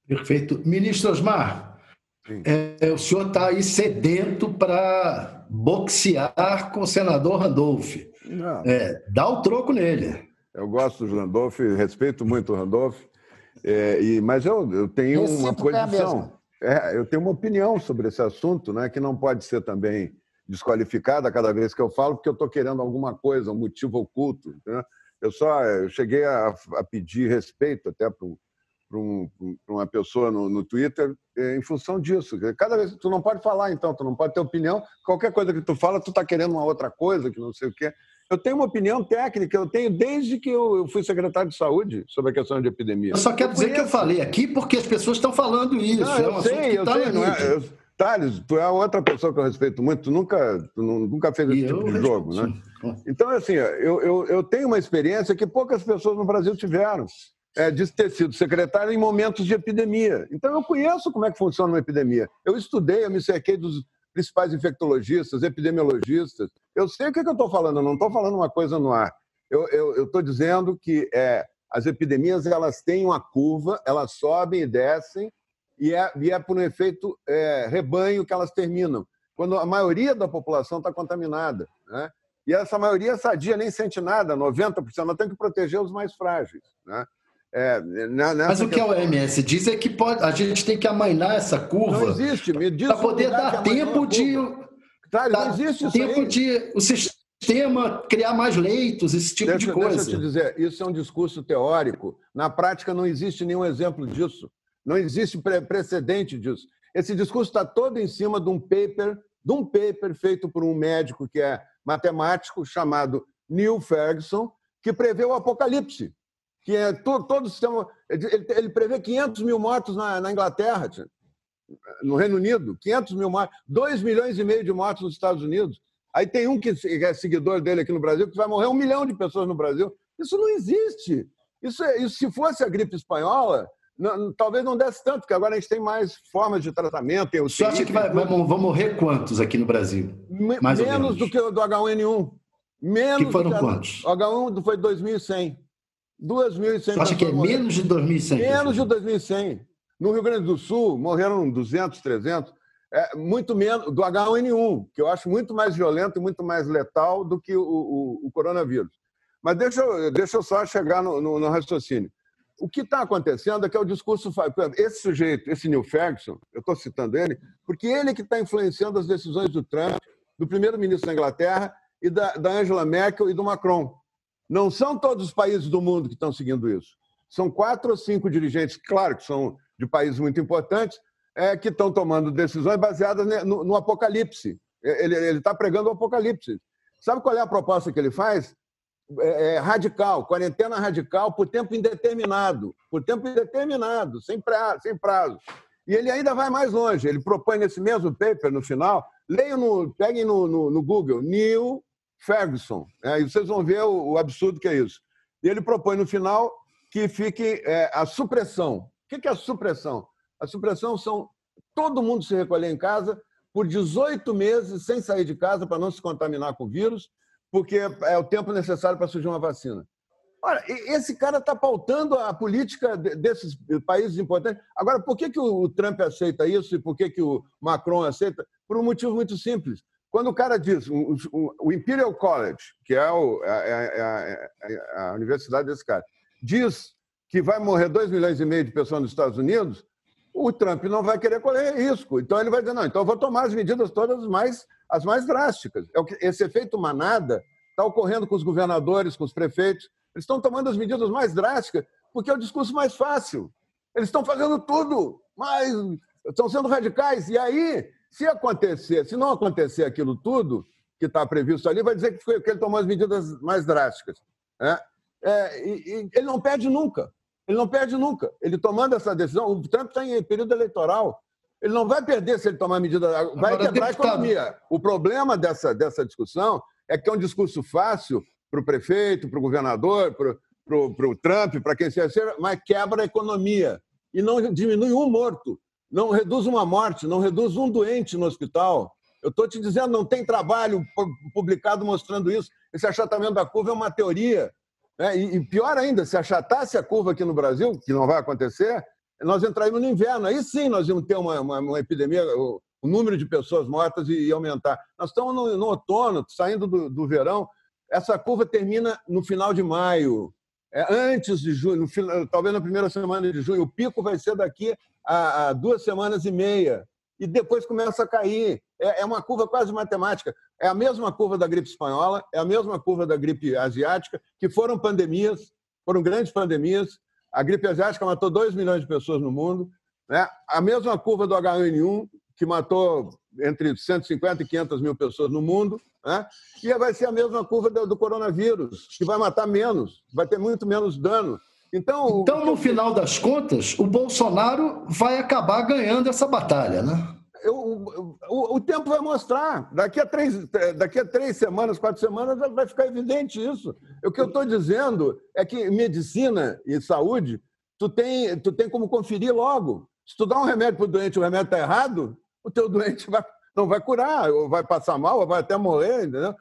Perfeito. Ministro Osmar, é, o senhor está aí sedento para boxear com o senador Randolph. É, dá o troco nele. Eu gosto do Randolph, respeito muito o Randolph, é, e, mas eu, eu tenho uma posição. É, eu tenho uma opinião sobre esse assunto, né, que não pode ser também desqualificada cada vez que eu falo, porque eu estou querendo alguma coisa, um motivo oculto. Né? Eu só eu cheguei a, a, pedir respeito até para um, uma pessoa no, no Twitter é, em função disso. Cada vez tu não pode falar, então, tu não pode ter opinião. Qualquer coisa que tu fala, tu está querendo uma outra coisa, que não sei o quê. Eu tenho uma opinião técnica, eu tenho desde que eu fui secretário de saúde sobre a questão de epidemia. Eu só quero eu dizer que eu falei aqui porque as pessoas estão falando isso. Não, eu é um sei, eu tá sei. Não é, eu, Thales, tu é outra pessoa que eu respeito muito, tu nunca, tu nunca fez esse tipo de jogo, né? Então, assim, eu, eu, eu tenho uma experiência que poucas pessoas no Brasil tiveram. É, de ter sido secretário em momentos de epidemia. Então, eu conheço como é que funciona uma epidemia. Eu estudei, eu me cerquei dos principais infectologistas, epidemiologistas. Eu sei o que, eu estou falando, eu não estou falando uma coisa no ar. Eu estou dizendo que é, as epidemias elas têm uma curva, elas sobem e descem, e é, e é por um efeito é, rebanho que elas terminam, quando a maioria da população está contaminada. Né? E essa maioria sadia nem sente nada, 90%. Nós temos que proteger os mais frágeis. Né? É, Mas o que a OMS diz é que pode, a gente tem que amainar essa curva. Não existe, me diz. Para poder dar tempo de. Tá, não existe tempo de o sistema criar mais leitos, esse tipo deixa, de coisa. Deixa eu te dizer, isso é um discurso teórico. Na prática, não existe nenhum exemplo disso. Não existe precedente disso. Esse discurso está todo em cima de um paper, de um paper feito por um médico que é matemático chamado Neil Ferguson, que prevê o apocalipse que é todo, todo o sistema. Ele, ele prevê 500 mil mortos na, na Inglaterra, no Reino Unido, 500 mil mortos, 2 milhões e meio de mortos nos Estados Unidos. Aí tem um que é seguidor dele aqui no Brasil, que vai morrer um milhão de pessoas no Brasil. Isso não existe. Isso, é, isso se fosse a gripe espanhola, não, talvez não desse tanto, porque agora a gente tem mais formas de tratamento. Tem Você acha que vai, vão, vão morrer quantos aqui no Brasil? Mais menos do que o do H1N1. Menos que foram quantos? O H1 foi 2.100. 2.100 Você acha que é menos de 2.100? Menos de 2.100. No Rio Grande do Sul, morreram 200, 300. É, muito menos do H1N1, que eu acho muito mais violento e muito mais letal do que o, o, o coronavírus. Mas deixa eu, deixa eu só chegar no, no, no raciocínio. O que está acontecendo é que é o discurso. Esse sujeito, esse Neil Ferguson, eu estou citando ele, porque ele que está influenciando as decisões do Trump, do primeiro-ministro da Inglaterra e da, da Angela Merkel e do Macron. Não são todos os países do mundo que estão seguindo isso. São quatro ou cinco dirigentes, claro que são de países muito importantes, é, que estão tomando decisões baseadas no, no apocalipse. Ele está pregando o apocalipse. Sabe qual é a proposta que ele faz? É, é, radical, quarentena radical por tempo indeterminado, por tempo indeterminado, sem prazo, sem prazo. E ele ainda vai mais longe. Ele propõe nesse mesmo paper, no final, leiam no, peguem no, no, no Google, New Ferguson. Né? E vocês vão ver o, o, absurdo que é isso. E ele propõe no final que fique é, a supressão. O que é a supressão? A supressão são todo mundo se recolher em casa por 18 meses sem sair de casa para não se contaminar com o vírus, porque é o tempo necessário para surgir uma vacina. Olha, esse cara está pautando a política desses países importantes. Agora, por que, que o Trump aceita isso e por que, que o Macron aceita? Por um motivo muito simples. Quando o cara diz, o Imperial College, que é, o, é, é, é, a universidade desse cara, diz que vai morrer 2 milhões e meio de pessoas nos Estados Unidos, o Trump não vai querer correr risco. Então ele vai dizer, não, então eu vou tomar as medidas todas mais, as mais drásticas. Esse efeito manada está ocorrendo com os governadores, com os prefeitos. Eles estão tomando as medidas mais drásticas porque é o discurso mais fácil. Eles estão fazendo tudo, mas estão sendo radicais. E aí, se acontecer, se não acontecer aquilo tudo que está previsto ali, vai dizer que, foi, que ele tomou as medidas mais drásticas. Né? É, e, e ele não perde nunca. Ele não perde nunca. Ele tomando essa decisão, o Trump está em período eleitoral. Ele não vai perder se ele tomar medida. Vai Agora, quebrar deputado... a economia. O problema dessa, dessa discussão é que é um discurso fácil para o prefeito, para o governador, para o Trump, para quem seja, mas quebra a economia e não diminui um morto, não reduz uma morte, não reduz um doente no hospital. Eu estou te dizendo, não tem trabalho publicado mostrando isso. Esse achatamento da curva é uma teoria. Né? E, pior ainda, se achatasse a curva aqui no Brasil, que não vai acontecer, nós entraríamos no inverno. Aí sim nós íamos ter uma, uma, uma epidemia, o, o, número de pessoas mortas ia aumentar. Nós estamos no, no outono, saindo do, do verão. Essa curva termina no final de maio, antes de junho, final, talvez na primeira semana de junho. O pico vai ser daqui a, a, duas semanas e meia. E depois começa a cair. É, é uma curva quase matemática. É a mesma curva da gripe espanhola, é a mesma curva da gripe asiática, que foram pandemias, foram grandes pandemias. A gripe asiática matou 2 milhões de pessoas no mundo. Né? A mesma curva do H1N1, que matou entre 150 e 500 mil pessoas no mundo. Né? E vai ser a mesma curva do, coronavírus, que vai matar menos, vai ter muito menos dano. Então, então no final das contas, o Bolsonaro vai acabar ganhando essa batalha, né? Eu, o, o, tempo vai mostrar. Daqui a, três, daqui a três semanas, quatro semanas, vai ficar evidente isso. O que eu estou dizendo é que medicina e saúde, tu tem, tu tem como conferir logo. Se tu dá um remédio para o doente e o remédio está errado, o teu doente vai, não vai curar, ou vai passar mal, ou vai até morrer, entendeu?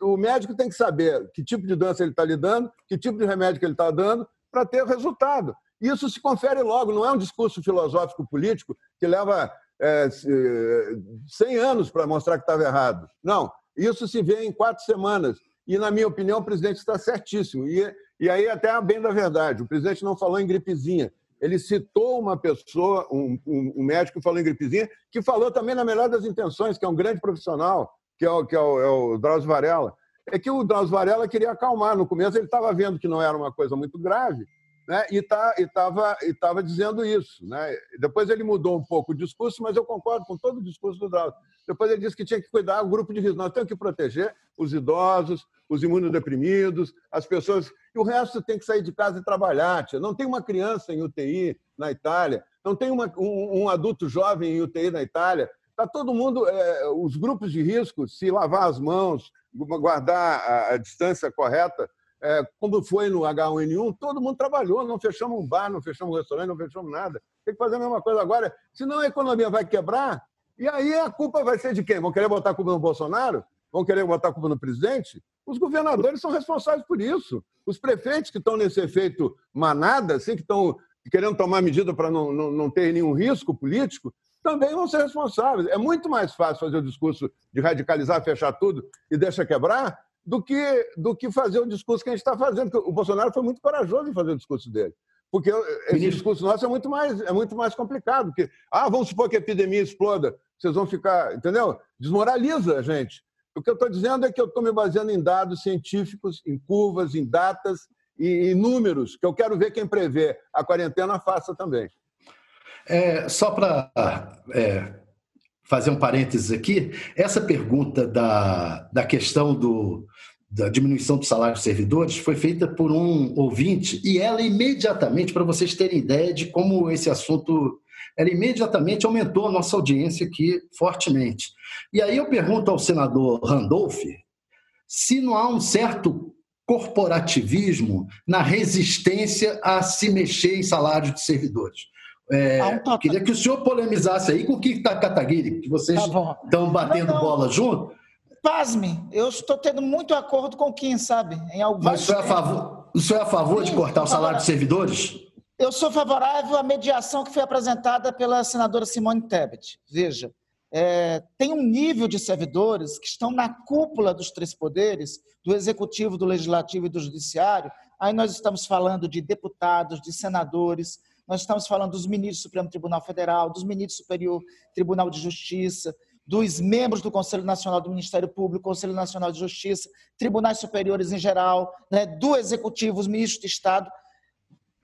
O médico tem que saber que tipo de doença ele está lidando, que tipo de remédio que ele está dando, para ter resultado. Isso se confere logo, não é um discurso filosófico político que leva é, 100 anos para mostrar que estava errado. Não, isso se vê em quatro semanas. E, na minha opinião, o presidente está certíssimo. E, e aí, até a bem da verdade, o presidente não falou em gripezinha, ele citou uma pessoa, um, um, um, médico que falou em gripezinha, que falou também na melhor das intenções, que é um grande profissional, que é o, que é o, é o Drauzio Varela. É que o Drauzio Varela queria acalmar. No começo ele estava vendo que não era uma coisa muito grave, né? e tá, estava e tava dizendo isso. Né? Depois ele mudou um pouco o discurso, mas eu concordo com todo o discurso do Drauzio. Depois ele disse que tinha que cuidar do grupo de risco. Nós temos que proteger os idosos, os imunodeprimidos, as pessoas. E o resto tem que sair de casa e trabalhar. Tia. Não tem uma criança em UTI na Itália, não tem uma, um, um, adulto jovem em UTI na Itália. Está todo mundo, é, os grupos de risco, se lavar as mãos, guardar a, a distância correta, é, como foi no H1N1, todo mundo trabalhou, não fechamos um bar, não fechamos um restaurante, não fechamos nada. Tem que fazer a mesma coisa agora, senão a economia vai quebrar, e aí a culpa vai ser de quem? Vão querer botar a culpa no Bolsonaro? Vão querer botar a culpa no presidente? Os governadores são responsáveis por isso. Os prefeitos que estão nesse efeito manada, assim, que estão querendo tomar medida para não, não, não ter nenhum risco político, também vão ser responsáveis. É muito mais fácil fazer o discurso de radicalizar, fechar tudo e deixar quebrar, do que, do que fazer o discurso que a gente está fazendo. O Bolsonaro foi muito corajoso em fazer o discurso dele. Porque esse Ministro. discurso nosso é muito mais, é muito mais complicado. Porque, ah, vamos supor que a epidemia exploda, vocês vão ficar, entendeu? Desmoraliza a gente. O que eu estou dizendo é que eu estou me baseando em dados científicos, em curvas, em datas e em números, que eu quero ver quem prevê a quarentena faça também. É, só para é, fazer um parênteses aqui, essa pergunta da, da questão do, da diminuição do salário dos servidores foi feita por um ouvinte e ela imediatamente, para vocês terem ideia de como esse assunto, ela imediatamente aumentou a nossa audiência aqui fortemente. E aí eu pergunto ao senador Randolph se não há um certo corporativismo na resistência a se mexer em salários de servidores. É, um queria que o senhor polemizasse aí com o que está Kataguiri, que vocês tá estão batendo não, não. bola junto. Pasme, eu estou tendo muito acordo com Kim, sabe? Em alguns Mas o senhor, é a favor, o senhor é a favor Sim, de cortar o salário dos servidores? Eu sou favorável à mediação que foi apresentada pela senadora Simone Tebet. Veja, é, tem um nível de servidores que estão na cúpula dos três poderes, do executivo, do legislativo e do judiciário. Aí nós estamos falando de deputados, de senadores, nós estamos falando dos ministros do Supremo Tribunal Federal, dos ministros do Superior Tribunal de Justiça, dos membros do Conselho Nacional do Ministério Público, Conselho Nacional de Justiça, tribunais superiores em geral, né, do Executivo, os ministros de Estado.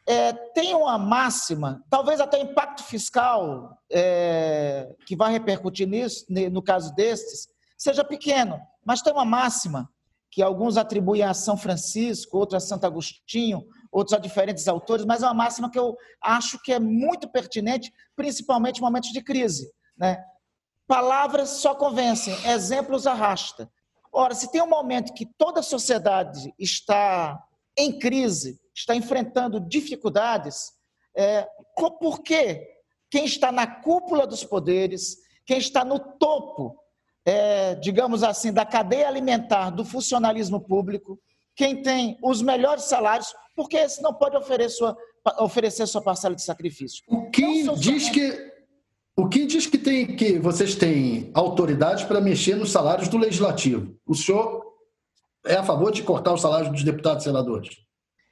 É, tem uma máxima, talvez até impacto fiscal é, que vai repercutir nisso, no caso destes, seja pequeno, mas tem uma máxima que alguns atribuem a São Francisco, outros a Santo Agostinho, outros a diferentes autores, mas é uma máxima que eu acho que é muito pertinente, principalmente em momentos de crise. Né? Palavras só convencem, exemplos arrasta. Ora, se tem um momento que toda a sociedade está em crise, está enfrentando dificuldades, é, por quê? Quem está na cúpula dos poderes, quem está no topo, é, digamos assim, da cadeia alimentar do funcionalismo público, quem tem os melhores salários, porque esse não pode oferecer sua, oferecer sua parcela de sacrifício. O que diz que o que diz que tem que vocês têm autoridade para mexer nos salários do legislativo? O senhor é a favor de cortar os salários dos deputados e senadores?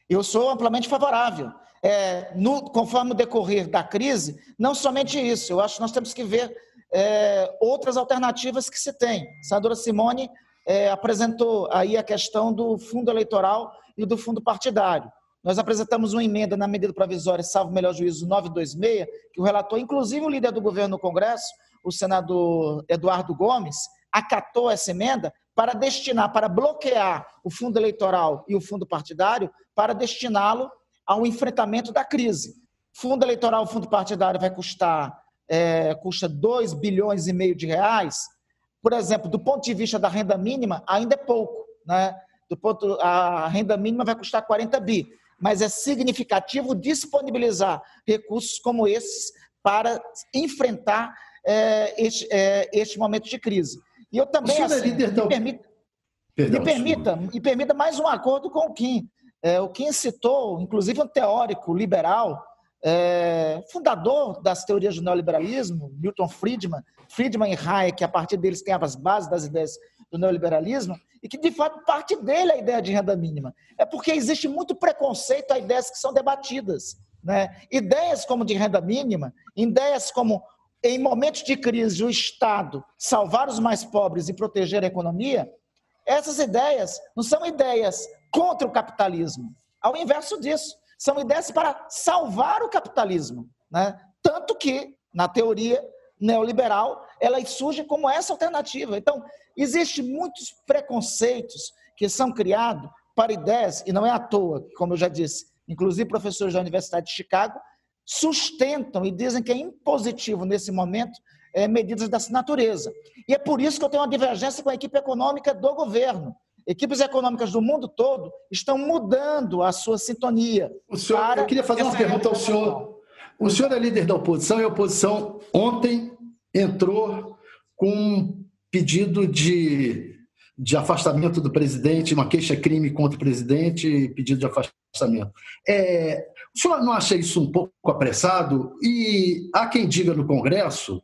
Eu sou amplamente favorável. É, no, conforme o decorrer da crise, não somente isso, eu acho que nós temos que ver é, outras alternativas que se tem. A senadora Simone é, apresentou aí a questão do fundo eleitoral e do fundo partidário. Nós apresentamos uma emenda na medida provisória, salvo melhor juízo 926, que o relator, inclusive o líder do governo no Congresso, o senador Eduardo Gomes, acatou essa emenda para destinar, para bloquear o fundo eleitoral e o fundo partidário, para destiná-lo ao enfrentamento da crise. Fundo eleitoral, fundo partidário vai custar é, custa 2 bilhões e meio de reais. Por exemplo, do ponto de vista da renda mínima, ainda é pouco. Né? Do ponto, a renda mínima vai custar 40 bi, mas é significativo disponibilizar recursos como esses para enfrentar é, este, é, este momento de crise. E eu também, assim, me, permita, Perdão, me, permita, me permita mais um acordo com o Kim. É, o Kim citou, inclusive, um teórico liberal, é, fundador das teorias do neoliberalismo, Milton Friedman, Friedman e Hayek, a partir deles tem as bases das ideias do neoliberalismo, e que, de fato, parte dele é a ideia de renda mínima. É porque existe muito preconceito a ideias que são debatidas. Né? Ideias como de renda mínima, ideias como em momentos de crise, o Estado salvar os mais pobres e proteger a economia, essas ideias não são ideias contra o capitalismo. Ao inverso disso, são ideias para salvar o capitalismo. Né? Tanto que, na teoria neoliberal, elas surgem como essa alternativa. Então, existem muitos preconceitos que são criados para ideias, e não é à toa, como eu já disse, inclusive professores da Universidade de Chicago sustentam e dizem que é impositivo nesse momento é, medidas dessa natureza. E é por isso que eu tenho uma divergência com a equipe econômica do governo. Equipes econômicas do mundo todo estão mudando a sua sintonia. O senhor, eu queria fazer uma pergunta ao senhor. O senhor é líder da oposição e a oposição ontem entrou com um pedido de, de afastamento do presidente, uma queixa-crime contra o presidente pedido de afastamento. É, o senhor não acha isso um pouco apressado? E há quem diga no Congresso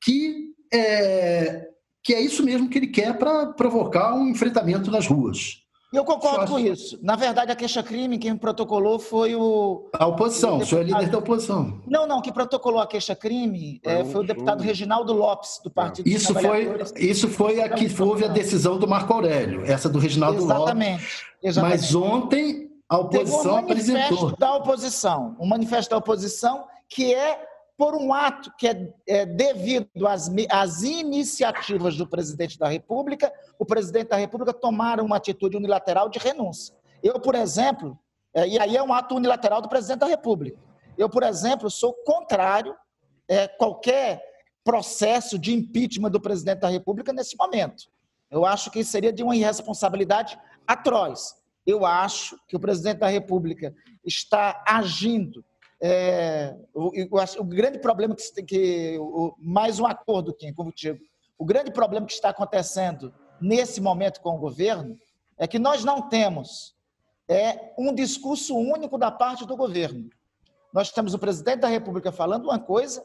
que é, que é isso mesmo que ele quer para provocar um enfrentamento nas ruas. Eu concordo com isso. Na verdade, a queixa-crime, quem protocolou foi o. A oposição, o, o senhor é líder da oposição. Não, não, quem protocolou a queixa-crime é, foi o deputado Reginaldo Lopes, do Partido isso dos foi Isso foi a que houve a decisão do Marco Aurélio, essa do Reginaldo exatamente, Lopes. Exatamente. Mas ontem a oposição um apresentou. da oposição, um manifesto da oposição que é por um ato que é, é devido às, às, iniciativas do presidente da República, o presidente da República tomar uma atitude unilateral de renúncia. Eu, por exemplo, é, e aí é um ato unilateral do presidente da República. Eu, por exemplo, sou contrário a é, qualquer processo de impeachment do presidente da República nesse momento. Eu acho que seria de uma irresponsabilidade atroz. Eu acho que o presidente da República está agindo. É, o, o, o, grande problema que, que o, mais um acordo, Kim, como digo, o grande problema que está acontecendo nesse momento com o governo é que nós não temos é, um discurso único da parte do governo. Nós temos o presidente da República falando uma coisa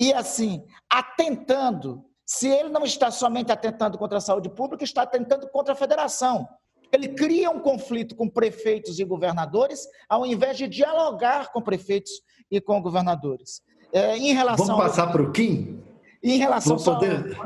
e, assim, atentando. Se ele não está somente atentando contra a saúde pública, está atentando contra a federação. Ele cria um conflito com prefeitos e governadores, ao invés de dialogar com prefeitos e com governadores. É, em relação Vamos passar ao... para o Kim? Em relação, poder...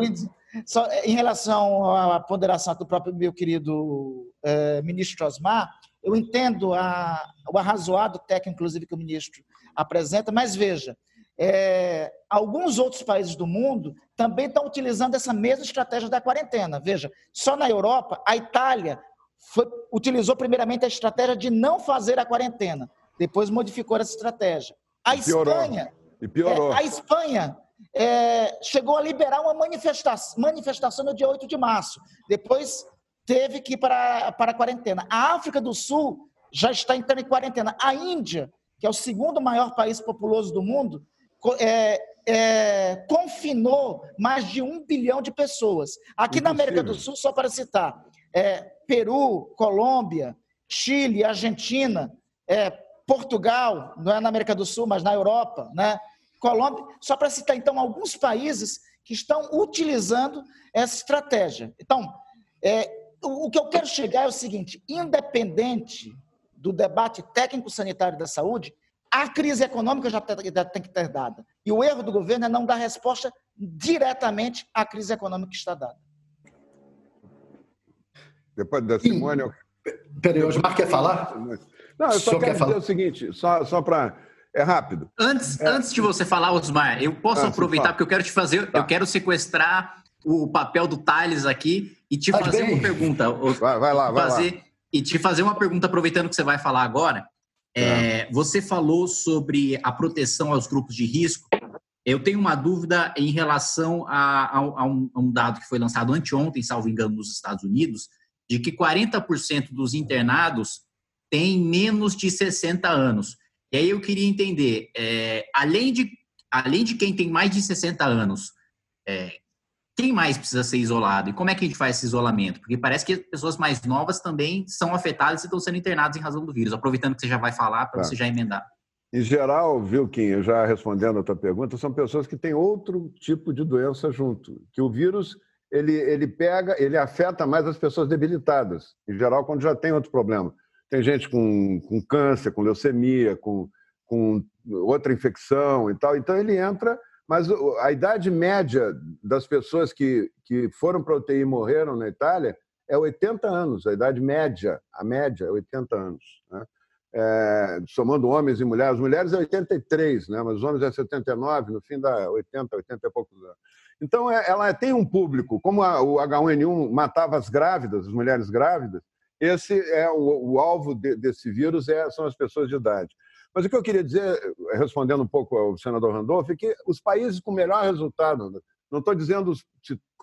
só, só, em relação à ponderação do próprio meu querido é, ministro Osmar, eu entendo a, o arrazoado técnico, inclusive, que o ministro apresenta, mas veja, é, alguns outros países do mundo também estão utilizando essa mesma estratégia da quarentena. Veja, só na Europa, a Itália foi, utilizou primeiramente a estratégia de não fazer a quarentena, depois modificou essa estratégia. A e Espanha, e piorou. É, a Espanha é, chegou a liberar uma manifestação, manifestação no dia 8 de março, depois teve que ir para, para a quarentena. A África do Sul já está entrando em quarentena. A Índia, que é o segundo maior país populoso do mundo, é, é, confinou mais de um bilhão de pessoas. Aqui Impossível. na América do Sul, só para citar, é, Peru, Colômbia, Chile, Argentina, é, Portugal, não é na América do Sul, mas na Europa, né? Colômbia, só para citar então alguns países que estão utilizando essa estratégia. Então, é, o, que eu quero chegar é o seguinte: independente do debate técnico-sanitário da saúde, a crise econômica já tem que ter dada. E o erro do governo é não dar resposta diretamente à crise econômica que está dada. Depois da Simone. Eu... Peraí, o Osmar quer falar? Não, eu só, só quero dizer falar? o seguinte, só, só para. É rápido. Antes, é... antes de você falar, Osmar, eu posso ah, aproveitar, porque eu quero te fazer, tá. eu quero sequestrar o papel do Thales aqui e te tá fazer bem. uma pergunta. Vai, vai lá, vai fazer, lá. E te fazer uma pergunta, aproveitando que você vai falar agora. É, tá. você falou sobre a proteção aos grupos de risco. Eu tenho uma dúvida em relação a, a, a, um, a um, dado que foi lançado anteontem, salvo engano, nos Estados Unidos, de que 40% dos internados têm menos de 60 anos. E aí eu queria entender, é, além, de, além de quem tem mais de 60 anos, é, quem mais precisa ser isolado? E como é que a gente faz esse isolamento? Porque parece que pessoas mais novas também são afetadas e estão sendo internadas em razão do vírus. Aproveitando que você já vai falar, para tá. você já emendar. Em geral, viu, Kim, já respondendo a tua pergunta, são pessoas que têm outro tipo de doença junto. Que o vírus, ele, ele pega, ele afeta mais as pessoas debilitadas. Em geral, quando já tem outro problema. Tem gente com, com câncer, com leucemia, com, com outra infecção e tal. Então, ele entra mas a idade média das pessoas que, que foram para a UTI e morreram na Itália é 80 anos, a idade média, a média é 80 anos. Né? É, somando homens e mulheres, mulheres é 83, né? mas os homens é 79, no fim dá 80, 80 e poucos anos. Então, é, ela tem um público, como o H1N1 matava as grávidas, as mulheres grávidas, esse é o, o alvo de, desse vírus é, são as pessoas de idade. Mas o que eu queria dizer, respondendo um pouco ao senador Randolph, é que os países com melhor resultado, não estou dizendo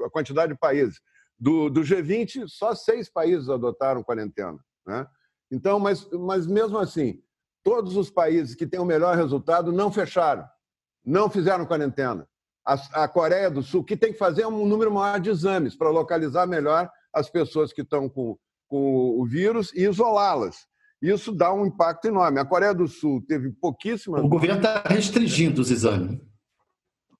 a quantidade de países, do, do G20, só seis países adotaram quarentena. Né? Então, mas, mas mesmo assim, todos os países que têm o melhor resultado não fecharam, não fizeram quarentena. A, a Coreia do Sul, que tem que fazer um número maior de exames para localizar melhor as pessoas que estão com, com o vírus e isolá-las. Isso dá um impacto enorme. A Coreia do Sul teve pouquíssimas. O governo está restringindo os exames.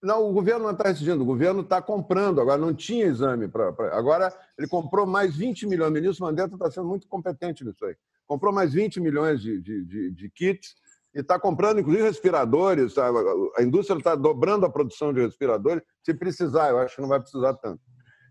Não, o governo não está restringindo, o governo está comprando. Agora não tinha exame. Pra, pra... Agora ele comprou mais 20 milhões. O ministro Mandetta está sendo muito competente nisso aí. Comprou mais 20 milhões de, de, de, de kits e está comprando, inclusive, respiradores. Tá? A indústria está dobrando a produção de respiradores, se precisar. Eu acho que não vai precisar tanto.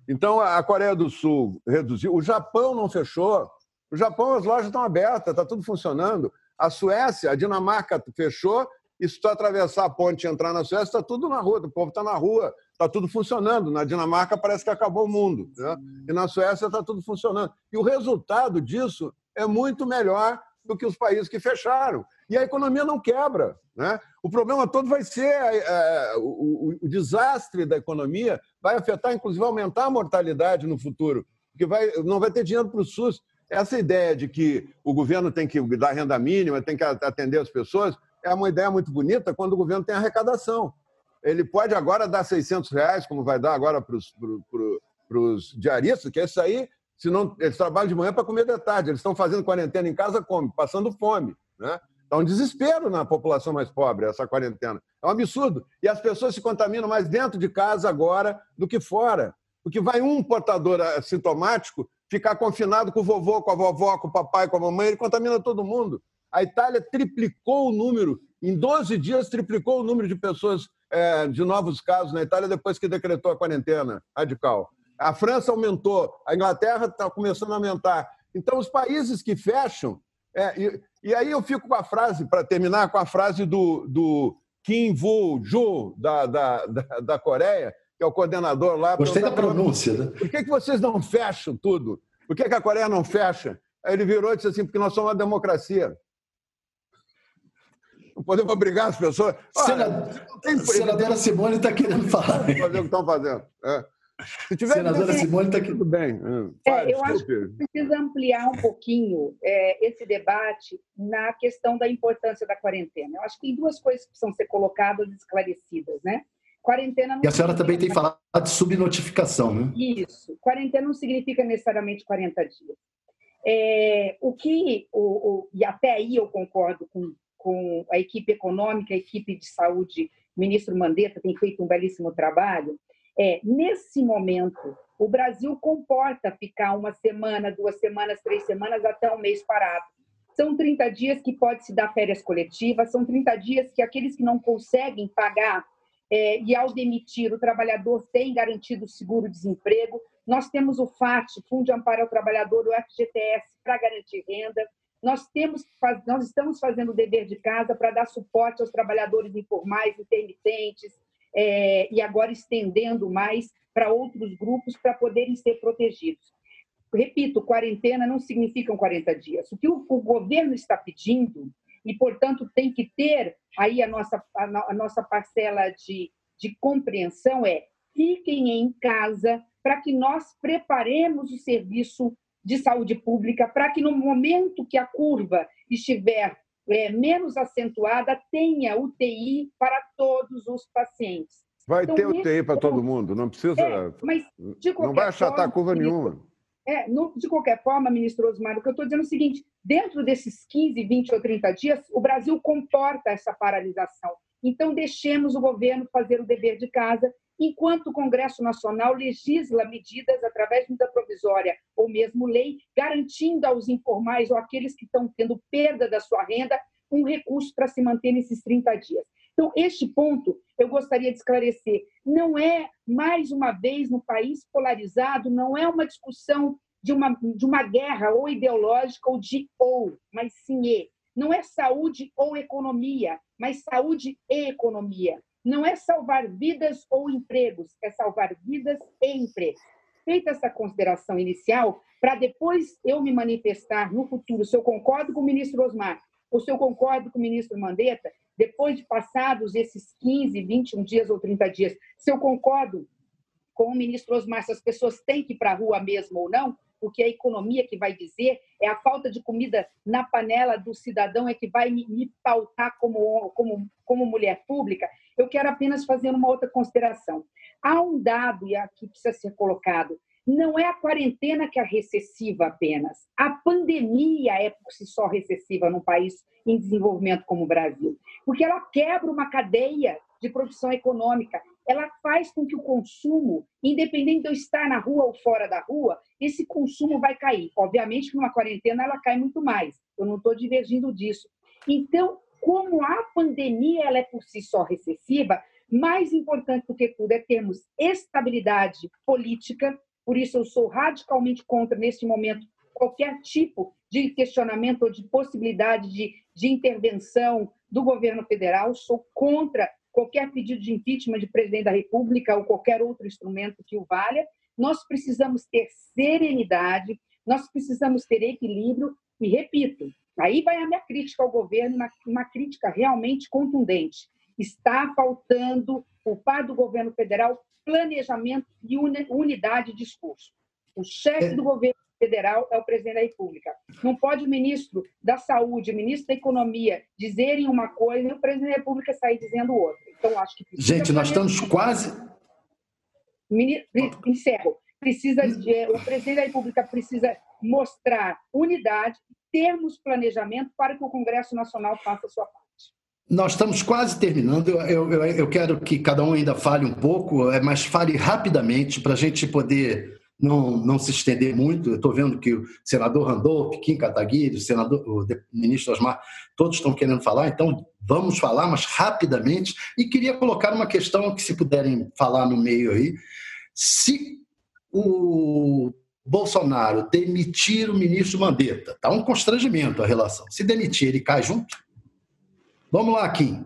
Então, a Coreia do Sul reduziu. O Japão não fechou. No Japão, as lojas estão abertas, está tudo funcionando. A Suécia, a Dinamarca fechou, e se tu atravessar a ponte e entrar na Suécia, está tudo na rua, o povo está na rua, está tudo funcionando. Na Dinamarca parece que acabou o mundo. Né? E na Suécia está tudo funcionando. E o resultado disso é muito melhor do que os países que fecharam. E a economia não quebra. Né? O problema todo vai ser é, o, o, desastre da economia, vai afetar, inclusive, aumentar a mortalidade no futuro porque vai, não vai ter dinheiro para o SUS. Essa ideia de que o governo tem que dar renda mínima, tem que atender as pessoas, é uma ideia muito bonita quando o governo tem arrecadação. Ele pode agora dar 600 reais, como vai dar agora para os diaristas, que é isso aí, senão eles trabalham de manhã para comer de tarde. Eles estão fazendo quarentena em casa como? Passando fome. Né? Está um desespero na população mais pobre, essa quarentena. É um absurdo. E as pessoas se contaminam mais dentro de casa agora do que fora. Porque vai um portador assintomático ficar confinado com o vovô, com a vovó, com o papai, com a mamãe, ele contamina todo mundo. A Itália triplicou o número, em 12 dias, triplicou o número de pessoas, é, de novos casos na Itália depois que decretou a quarentena radical. A França aumentou, a Inglaterra está começando a aumentar. Então, os países que fecham. É, e, e, aí eu fico com a frase, para terminar, com a frase do, do Kim Woo-jo, da, da, da, da Coreia, que é o coordenador lá. Gostei da pronúncia. Né? Por que, que vocês não fecham tudo? Por que, que a Coreia não fecha? Aí ele virou e disse assim: porque nós somos uma democracia. Não podemos obrigar as pessoas. Senadora, Senadora Simone está querendo falar. Fazer o que estão fazendo. É. Se tiver Senadora Simone está aqui. Tudo bem. É, Fale, é, eu acho que precisa ampliar um pouquinho é, esse debate na questão da importância da quarentena. Eu acho que tem duas coisas que precisam ser colocadas e esclarecidas, né? Quarentena e a senhora também tem falado de subnotificação, né? Isso. Quarentena não significa necessariamente 40 dias. É, o que, o, o, e até aí eu concordo com com a equipe econômica, a equipe de saúde, o ministro Mandetta tem feito um belíssimo trabalho. É, nesse momento, o Brasil comporta ficar uma semana, duas semanas, três semanas, até um mês parado. São 30 dias que pode se dar férias coletivas, são 30 dias que aqueles que não conseguem pagar é, e ao demitir o trabalhador tem garantido seguro-desemprego. Nós temos o FAT, Fundo de Amparo ao Trabalhador, o FGTS, para garantir renda. Nós, temos, nós estamos fazendo o dever de casa para dar suporte aos trabalhadores informais, intermitentes, é, e agora estendendo mais para outros grupos para poderem ser protegidos. Repito, quarentena não significa 40 dias. O que o, o governo está pedindo, e, portanto, tem que ter aí a nossa, a, a nossa parcela de, de compreensão, é fiquem em casa para que nós preparemos o serviço de saúde pública para que, no momento que a curva estiver é, menos acentuada, tenha UTI para todos os pacientes. Vai então, ter UTI para todo mundo, não precisa. É, mas, não vai achatar forma, curva ministro, nenhuma. É, no, de qualquer forma, ministro Osmar, o que eu estou dizendo é o seguinte: dentro desses 15, 20 ou 30 dias, o Brasil comporta essa paralisação. Então, deixemos o governo fazer o dever de casa enquanto o Congresso Nacional legisla medidas através de medida provisória ou mesmo lei, garantindo aos informais ou aqueles que estão tendo perda da sua renda um recurso para se manter nesses 30 dias. Então, este ponto eu gostaria de esclarecer. Não é, mais uma vez, no país polarizado, não é uma discussão de uma, de uma guerra ou ideológica ou de ou, mas sim e. Não é saúde ou economia, mas saúde e economia não é salvar vidas ou empregos, é salvar vidas e empregos. Feita essa consideração inicial, para depois eu me manifestar no futuro se eu concordo com o ministro Osmar ou se eu concordo com o ministro Mandetta, depois de passados esses 15, 21 dias ou 30 dias, se eu concordo com o ministro Osmar se as pessoas têm que ir para a rua mesmo ou não, porque é a economia que vai dizer, é a falta de comida na panela do cidadão é que vai me, me pautar como, como, como mulher pública, eu quero apenas fazer uma outra consideração. Há um dado, e aqui precisa ser colocado, não é a quarentena que é recessiva apenas. A pandemia é por si só recessiva num país em desenvolvimento como o Brasil, porque ela quebra uma cadeia de produção econômica ela faz com que o consumo, independente de eu estar na rua ou fora da rua, esse consumo vai cair. Obviamente que numa quarentena ela cai muito mais. Eu não estou divergindo disso. Então, como a pandemia ela é por si só recessiva, mais importante do que tudo é termos estabilidade política. Por isso, eu sou radicalmente contra, neste momento, qualquer tipo de questionamento ou de possibilidade de, de intervenção do governo federal. Sou contra qualquer pedido de impeachment de presidente da República ou qualquer outro instrumento que o valha. Nós precisamos ter serenidade, nós precisamos ter equilíbrio e, repito, aí vai a minha crítica ao governo, uma, uma crítica realmente contundente. Está faltando, por parte do governo federal, planejamento e unidade de discurso. O chefe é. do governo federal é o presidente da República. Não pode o ministro da Saúde, o ministro da Economia dizerem uma coisa e o presidente da República sair dizendo outra. Então, acho que. Gente, nós estamos quase. Encerro. Precisa de, o presidente da República precisa mostrar unidade, termos planejamento para que o Congresso Nacional faça a sua parte. Nós estamos quase terminando. Eu, eu, eu quero que cada um ainda fale um pouco, é, mas fale rapidamente para a gente poder não, não se estender muito. Eu estou vendo que o senador Randolph, Kim Kataguiri, o, senador, o ministro Osmar, todos estão querendo falar, então vamos falar, mas rapidamente. E queria colocar uma questão que, se puderem falar no meio aí, se o Bolsonaro demitir o ministro Mandetta, está um constrangimento a relação. Se demitir, ele cai junto? Vamos lá, Kim.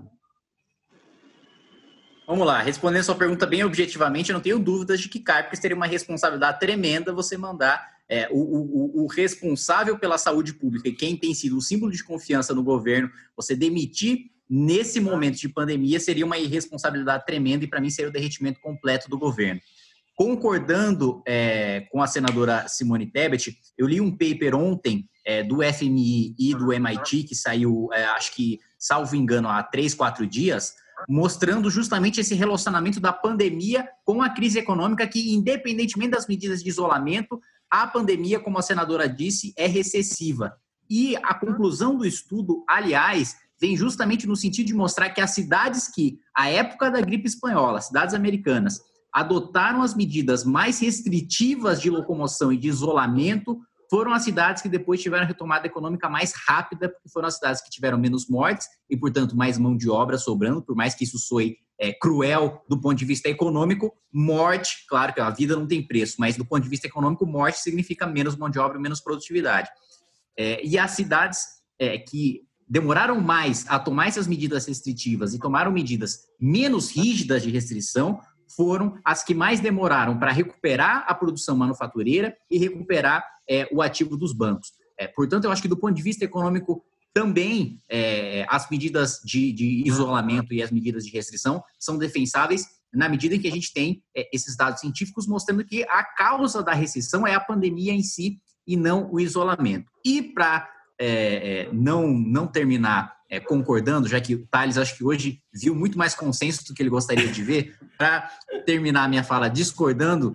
Vamos lá, respondendo sua pergunta bem objetivamente, eu não tenho dúvidas de que cai, porque seria uma responsabilidade tremenda você mandar é, o, o, o, responsável pela saúde pública e quem tem sido o símbolo de confiança no governo, você demitir nesse momento de pandemia seria uma irresponsabilidade tremenda e para mim seria o derretimento completo do governo. Concordando é, com a senadora Simone Tebet, eu li um paper ontem é, do FMI e do MIT, que saiu, é, acho que, salvo engano, há três, quatro dias, mostrando justamente esse relacionamento da pandemia com a crise econômica, que, independentemente das medidas de isolamento, a pandemia, como a senadora disse, é recessiva. E a conclusão do estudo, aliás, vem justamente no sentido de mostrar que as cidades que, à época da gripe espanhola, cidades americanas, adotaram as medidas mais restritivas de locomoção e de isolamento foram as cidades que depois tiveram retomada econômica mais rápida, porque foram as cidades que tiveram menos mortes e, portanto, mais mão de obra sobrando, por mais que isso soe é, cruel do ponto de vista econômico, morte, claro que a vida não tem preço, mas do ponto de vista econômico, morte significa menos mão de obra menos produtividade. É, e as cidades é, que demoraram mais a tomar essas medidas restritivas e tomaram medidas menos rígidas de restrição foram as que mais demoraram para recuperar a produção manufatureira e recuperar é, o ativo dos bancos. É, portanto, eu acho que do ponto de vista econômico também é, as medidas de, de, isolamento e as medidas de restrição são defensáveis na medida em que a gente tem é, esses dados científicos mostrando que a causa da recessão é a pandemia em si e não o isolamento. E para é, é, não, não terminar é, concordando, já que o Thales acho que hoje viu muito mais consenso do que ele gostaria de ver, para terminar a minha fala discordando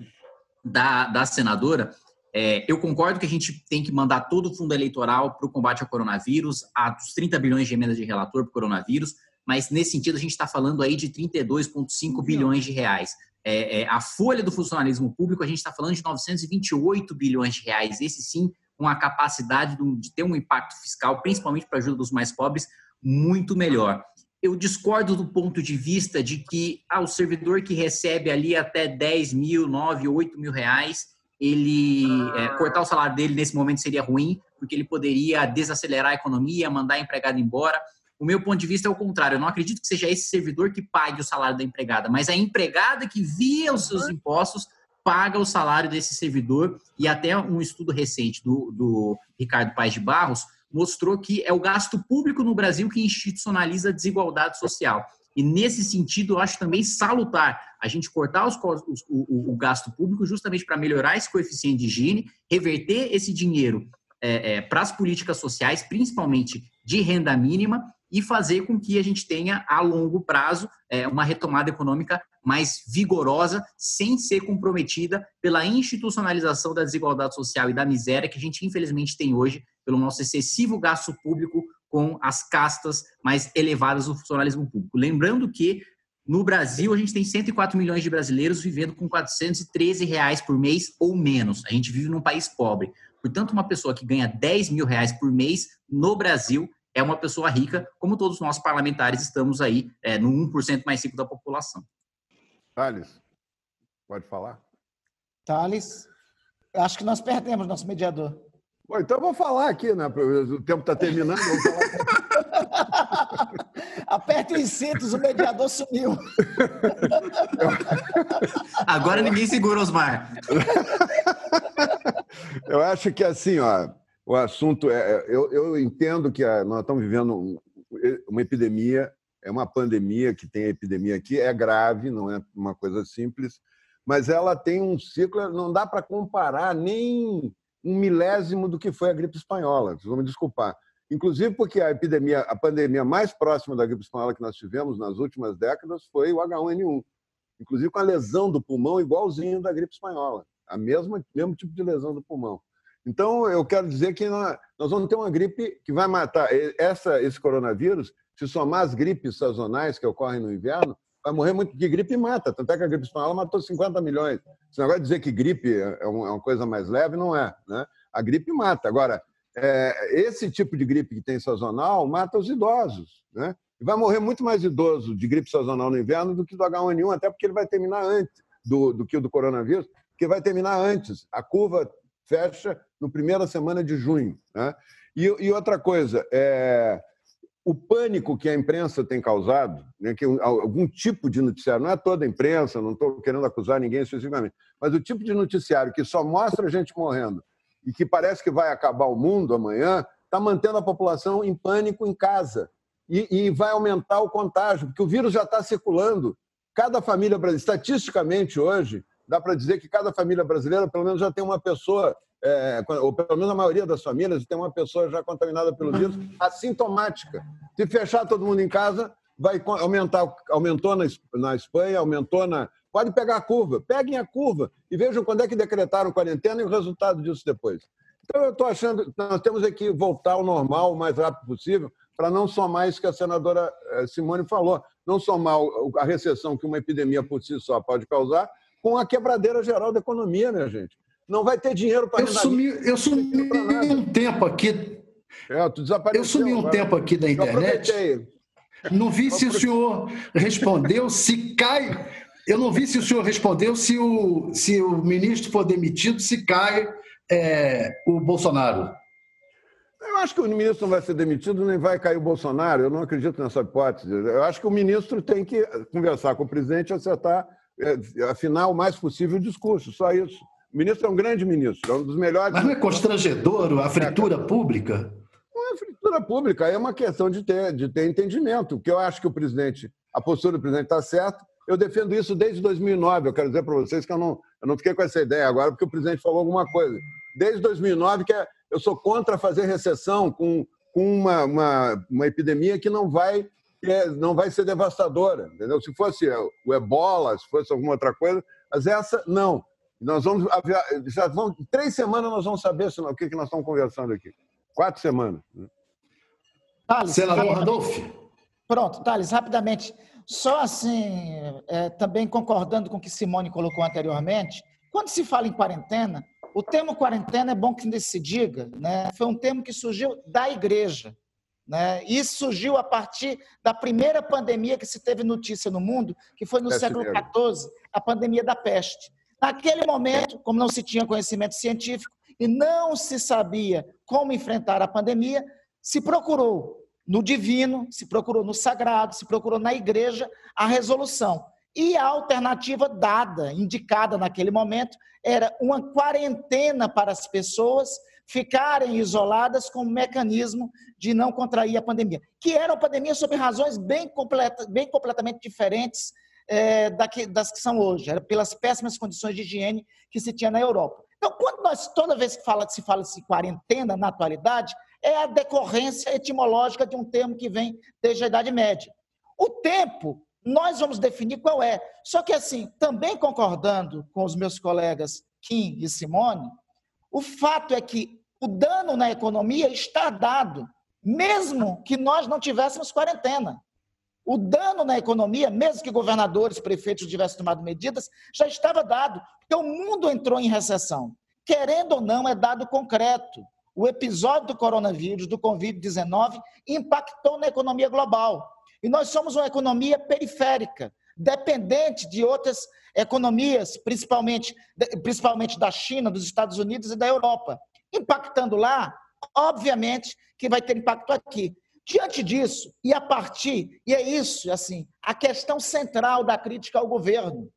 da, da senadora, é, eu concordo que a gente tem que mandar todo o fundo eleitoral para o combate ao coronavírus, a dos 30 bilhões de emendas de relator para o coronavírus, mas nesse sentido a gente está falando aí de 32,5 bilhões de reais. É, é, a folha do funcionalismo público, a gente está falando de 928 bilhões de reais. Esse sim, com a capacidade de ter um impacto fiscal, principalmente para a ajuda dos mais pobres, muito melhor. Eu discordo do ponto de vista de que ah, o servidor que recebe ali até 10 mil, 9, 8 mil reais, ele é, cortar o salário dele nesse momento seria ruim, porque ele poderia desacelerar a economia, mandar a empregada embora. O meu ponto de vista é o contrário. Eu não acredito que seja esse servidor que pague o salário da empregada, mas a empregada que via os seus impostos paga o salário desse servidor. E até um estudo recente do, do Ricardo Paes de Barros mostrou que é o gasto público no Brasil que institucionaliza a desigualdade social. E nesse sentido, eu acho também salutar a gente cortar os, os, o, o, gasto público justamente para melhorar esse coeficiente de higiene, reverter esse dinheiro é, é, para as políticas sociais, principalmente de renda mínima, e fazer com que a gente tenha a longo prazo é, uma retomada econômica mais vigorosa, sem ser comprometida pela institucionalização da desigualdade social e da miséria que a gente infelizmente tem hoje pelo nosso excessivo gasto público com as castas mais elevadas do funcionalismo público. Lembrando que no Brasil a gente tem 104 milhões de brasileiros vivendo com 413 reais por mês ou menos. A gente vive num país pobre. Portanto, uma pessoa que ganha 10 mil reais por mês no Brasil é uma pessoa rica, como todos nós parlamentares estamos aí é, no 1% mais rico da população. Thales, pode falar? Thales, acho que nós perdemos nosso mediador. Bom, então vou falar aqui, né? O tempo está terminando. Aperte os cintos, o mediador sumiu. Agora ninguém segura, Osmar. Eu acho que assim, ó, o assunto é. é eu, eu entendo que a, nós estamos vivendo uma epidemia, é uma pandemia que tem a epidemia aqui, é grave, não é uma coisa simples, mas ela tem um ciclo, não dá para comparar nem um milésimo do que foi a gripe espanhola. Vocês vão me desculpar. Inclusive porque a epidemia, a pandemia mais próxima da gripe espanhola que nós tivemos nas últimas décadas foi o H1N1, inclusive com a lesão do pulmão igualzinho da gripe espanhola, a mesma mesmo tipo de lesão do pulmão. Então eu quero dizer que nós, vamos ter uma gripe que vai matar essa esse coronavírus. Se somar as gripes sazonais que ocorrem no inverno, vai morrer muito, de gripe mata. Tanto é que a gripe espanhola matou 50 milhões. Esse negócio de dizer que gripe é, é uma coisa mais leve, não é. Né? A gripe mata. Agora, é, esse tipo de gripe que tem sazonal mata os idosos. Né? E vai morrer muito mais idoso de gripe sazonal no inverno do que do H1N1, até porque ele vai terminar antes do, do que o do coronavírus, porque vai terminar antes. A curva fecha no primeira semana de junho. Né? E, e outra coisa, é, o pânico que a imprensa tem causado, né, que algum tipo de noticiário, não é toda a imprensa, não estou querendo acusar ninguém especificamente, mas o tipo de noticiário que só mostra gente morrendo e que parece que vai acabar o mundo amanhã, está mantendo a população em pânico em casa. E, e vai aumentar o contágio, porque o vírus já está circulando. Cada família brasileira, estatisticamente hoje, dá para dizer que cada família brasileira, pelo menos, já tem uma pessoa é, ou pelo menos a maioria das famílias, tem uma pessoa já contaminada pelo vírus assintomática. Se fechar todo mundo em casa, vai aumentar. Aumentou na, na Espanha, aumentou na. Pode pegar a curva, peguem a curva e vejam quando é que decretaram quarentena e o resultado disso depois. Então, eu estou achando que nós temos que voltar ao normal o mais rápido possível, para não somar isso que a senadora eh, Simone falou, não somar a recessão que uma epidemia por si só pode causar com a quebradeira geral da economia, minha gente não vai ter dinheiro para eu sumi Eu sumi um tempo aqui. É, tu desapareceu. Eu sumi um agora. tempo aqui da internet. Não vi se o senhor respondeu se cai. Eu não vi se o senhor respondeu se o, se o ministro for demitido, se cai é, o Bolsonaro. Eu acho que o ministro não vai ser demitido nem vai cair o Bolsonaro. Eu não acredito nessa hipótese. Eu acho que o ministro tem que conversar com o presidente e acertar, é, afinar o mais possível o discurso. Só isso. O ministro é um grande ministro, é um dos melhores. Mas não é constrangedor a fritura pública? Não é fritura pública, é uma questão de ter, de ter entendimento. Que eu acho que o presidente, a postura do presidente está certa. Eu defendo isso desde 2009. Eu quero dizer para vocês que eu não, eu não fiquei com essa ideia agora porque o presidente falou alguma coisa. Desde 2009 que é, eu sou contra fazer recessão com, com uma, uma, uma epidemia que não vai não vai ser devastadora, entendeu? Se fosse o ebola, se fosse alguma outra coisa, mas essa não. Nós vamos já vão três semanas nós vamos saber o que, que nós estamos conversando aqui. Quatro semanas. Né? Thales, Senador Randolph. Pronto, Thales, rapidamente. Só assim, é, também concordando com o que Simone colocou anteriormente, quando se fala em quarentena, o termo quarentena é bom que se diga, né? foi um termo que surgiu da igreja. Né? Isso surgiu a partir da primeira pandemia que se teve notícia no mundo, que foi no peste século XIV, a pandemia da peste. Naquele momento, como não se tinha conhecimento científico e não se sabia como enfrentar a pandemia, se procurou no divino, se procurou no sagrado, se procurou na igreja a resolução. E a alternativa dada, indicada naquele momento, era uma quarentena para as pessoas ficarem isoladas como mecanismo de não contrair a pandemia, que era uma pandemia sob razões bem, completa, bem completamente diferentes é, daqui, das que são hoje, era pelas péssimas condições de higiene que se tinha na Europa. Então, quando nós, toda vez que fala, se fala de quarentena na atualidade, é a decorrência etimológica de um termo que vem desde a Idade Média. O tempo, nós vamos definir qual é. Só que, assim, também concordando com os meus colegas Kim e Simone, o fato é que o dano na economia está dado, mesmo que nós não tivéssemos quarentena. O dano na economia, mesmo que governadores, prefeitos tivessem tomado medidas, já estava dado, porque o mundo entrou em recessão. Querendo ou não, é dado concreto. O episódio do coronavírus, do Covid-19, impactou na economia global. E nós somos uma economia periférica, dependente de outras economias, principalmente, principalmente da China, dos Estados Unidos e da Europa. Impactando lá, obviamente que vai ter impacto aqui. Diante disso, e a partir, e é isso, assim, a questão central da crítica ao governo,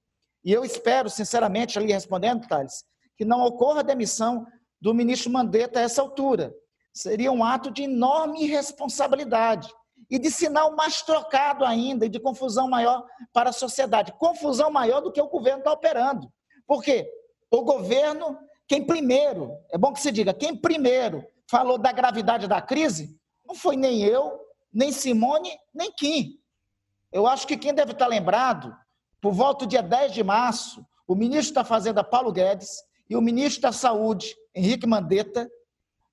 e eu espero, sinceramente, ali respondendo, Thales, que não ocorra a demissão do ministro Mandetta a essa altura. Seria um ato de enorme irresponsabilidade. e de sinal mais trocado ainda e de confusão maior para a sociedade. Confusão maior do que o governo está operando. Por quê? O governo, quem primeiro, é bom que se diga, quem primeiro falou da gravidade da crise, não foi nem eu, nem Simone, nem Kim. Eu acho que quem deve estar lembrado, por volta do dia 10 de março, o ministro da Fazenda, Paulo Guedes, e o ministro da Saúde, Henrique Mandetta,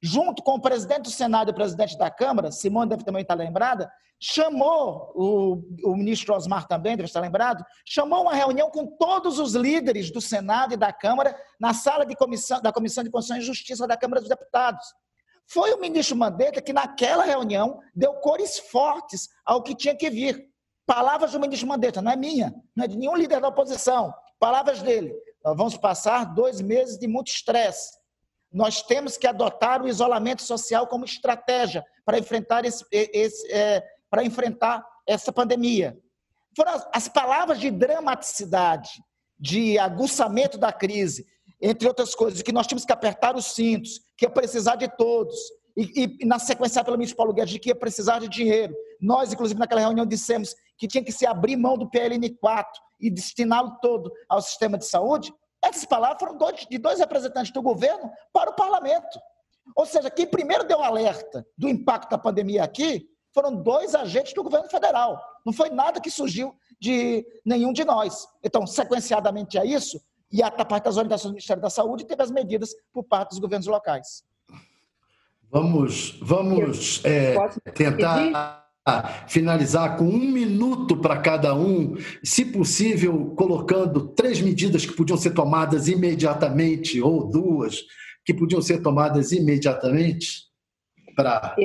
junto com o presidente do Senado e o presidente da Câmara, Simone deve também estar lembrada, chamou, o, o ministro Osmar também deve estar lembrado, chamou uma reunião com todos os líderes do Senado e da Câmara na sala de comissão, da Comissão de Constituição e Justiça da Câmara dos Deputados. Foi o ministro Mandetta que, naquela reunião, deu cores fortes ao que tinha que vir. Palavras do ministro Mandetta, não é minha, não é de nenhum líder da oposição. Palavras dele. Nós vamos passar dois meses de muito estresse. Nós temos que adotar o isolamento social como estratégia para enfrentar, esse, esse é, para enfrentar essa pandemia. Foram as, as palavras de dramaticidade, de aguçamento da crise, entre outras coisas, que nós tínhamos que apertar os cintos, que ia precisar de todos, e, e na sequência pelo ministro Paulo Guedes, de que ia precisar de dinheiro. Nós, inclusive, naquela reunião dissemos que tinha que se abrir mão do PLN 4 e destiná-lo todo ao sistema de saúde, essas palavras foram de dois representantes do governo para o parlamento. Ou seja, quem primeiro deu alerta do impacto da pandemia aqui foram dois agentes do governo federal. Não foi nada que surgiu de nenhum de nós. Então, sequenciadamente a isso, e a parte das orientações do Ministério da Saúde, teve as medidas por parte dos governos locais. Vamos, vamos é, tentar finalizar com um minuto para cada um, se possível, colocando três medidas que podiam ser tomadas imediatamente, ou duas que podiam ser tomadas imediatamente para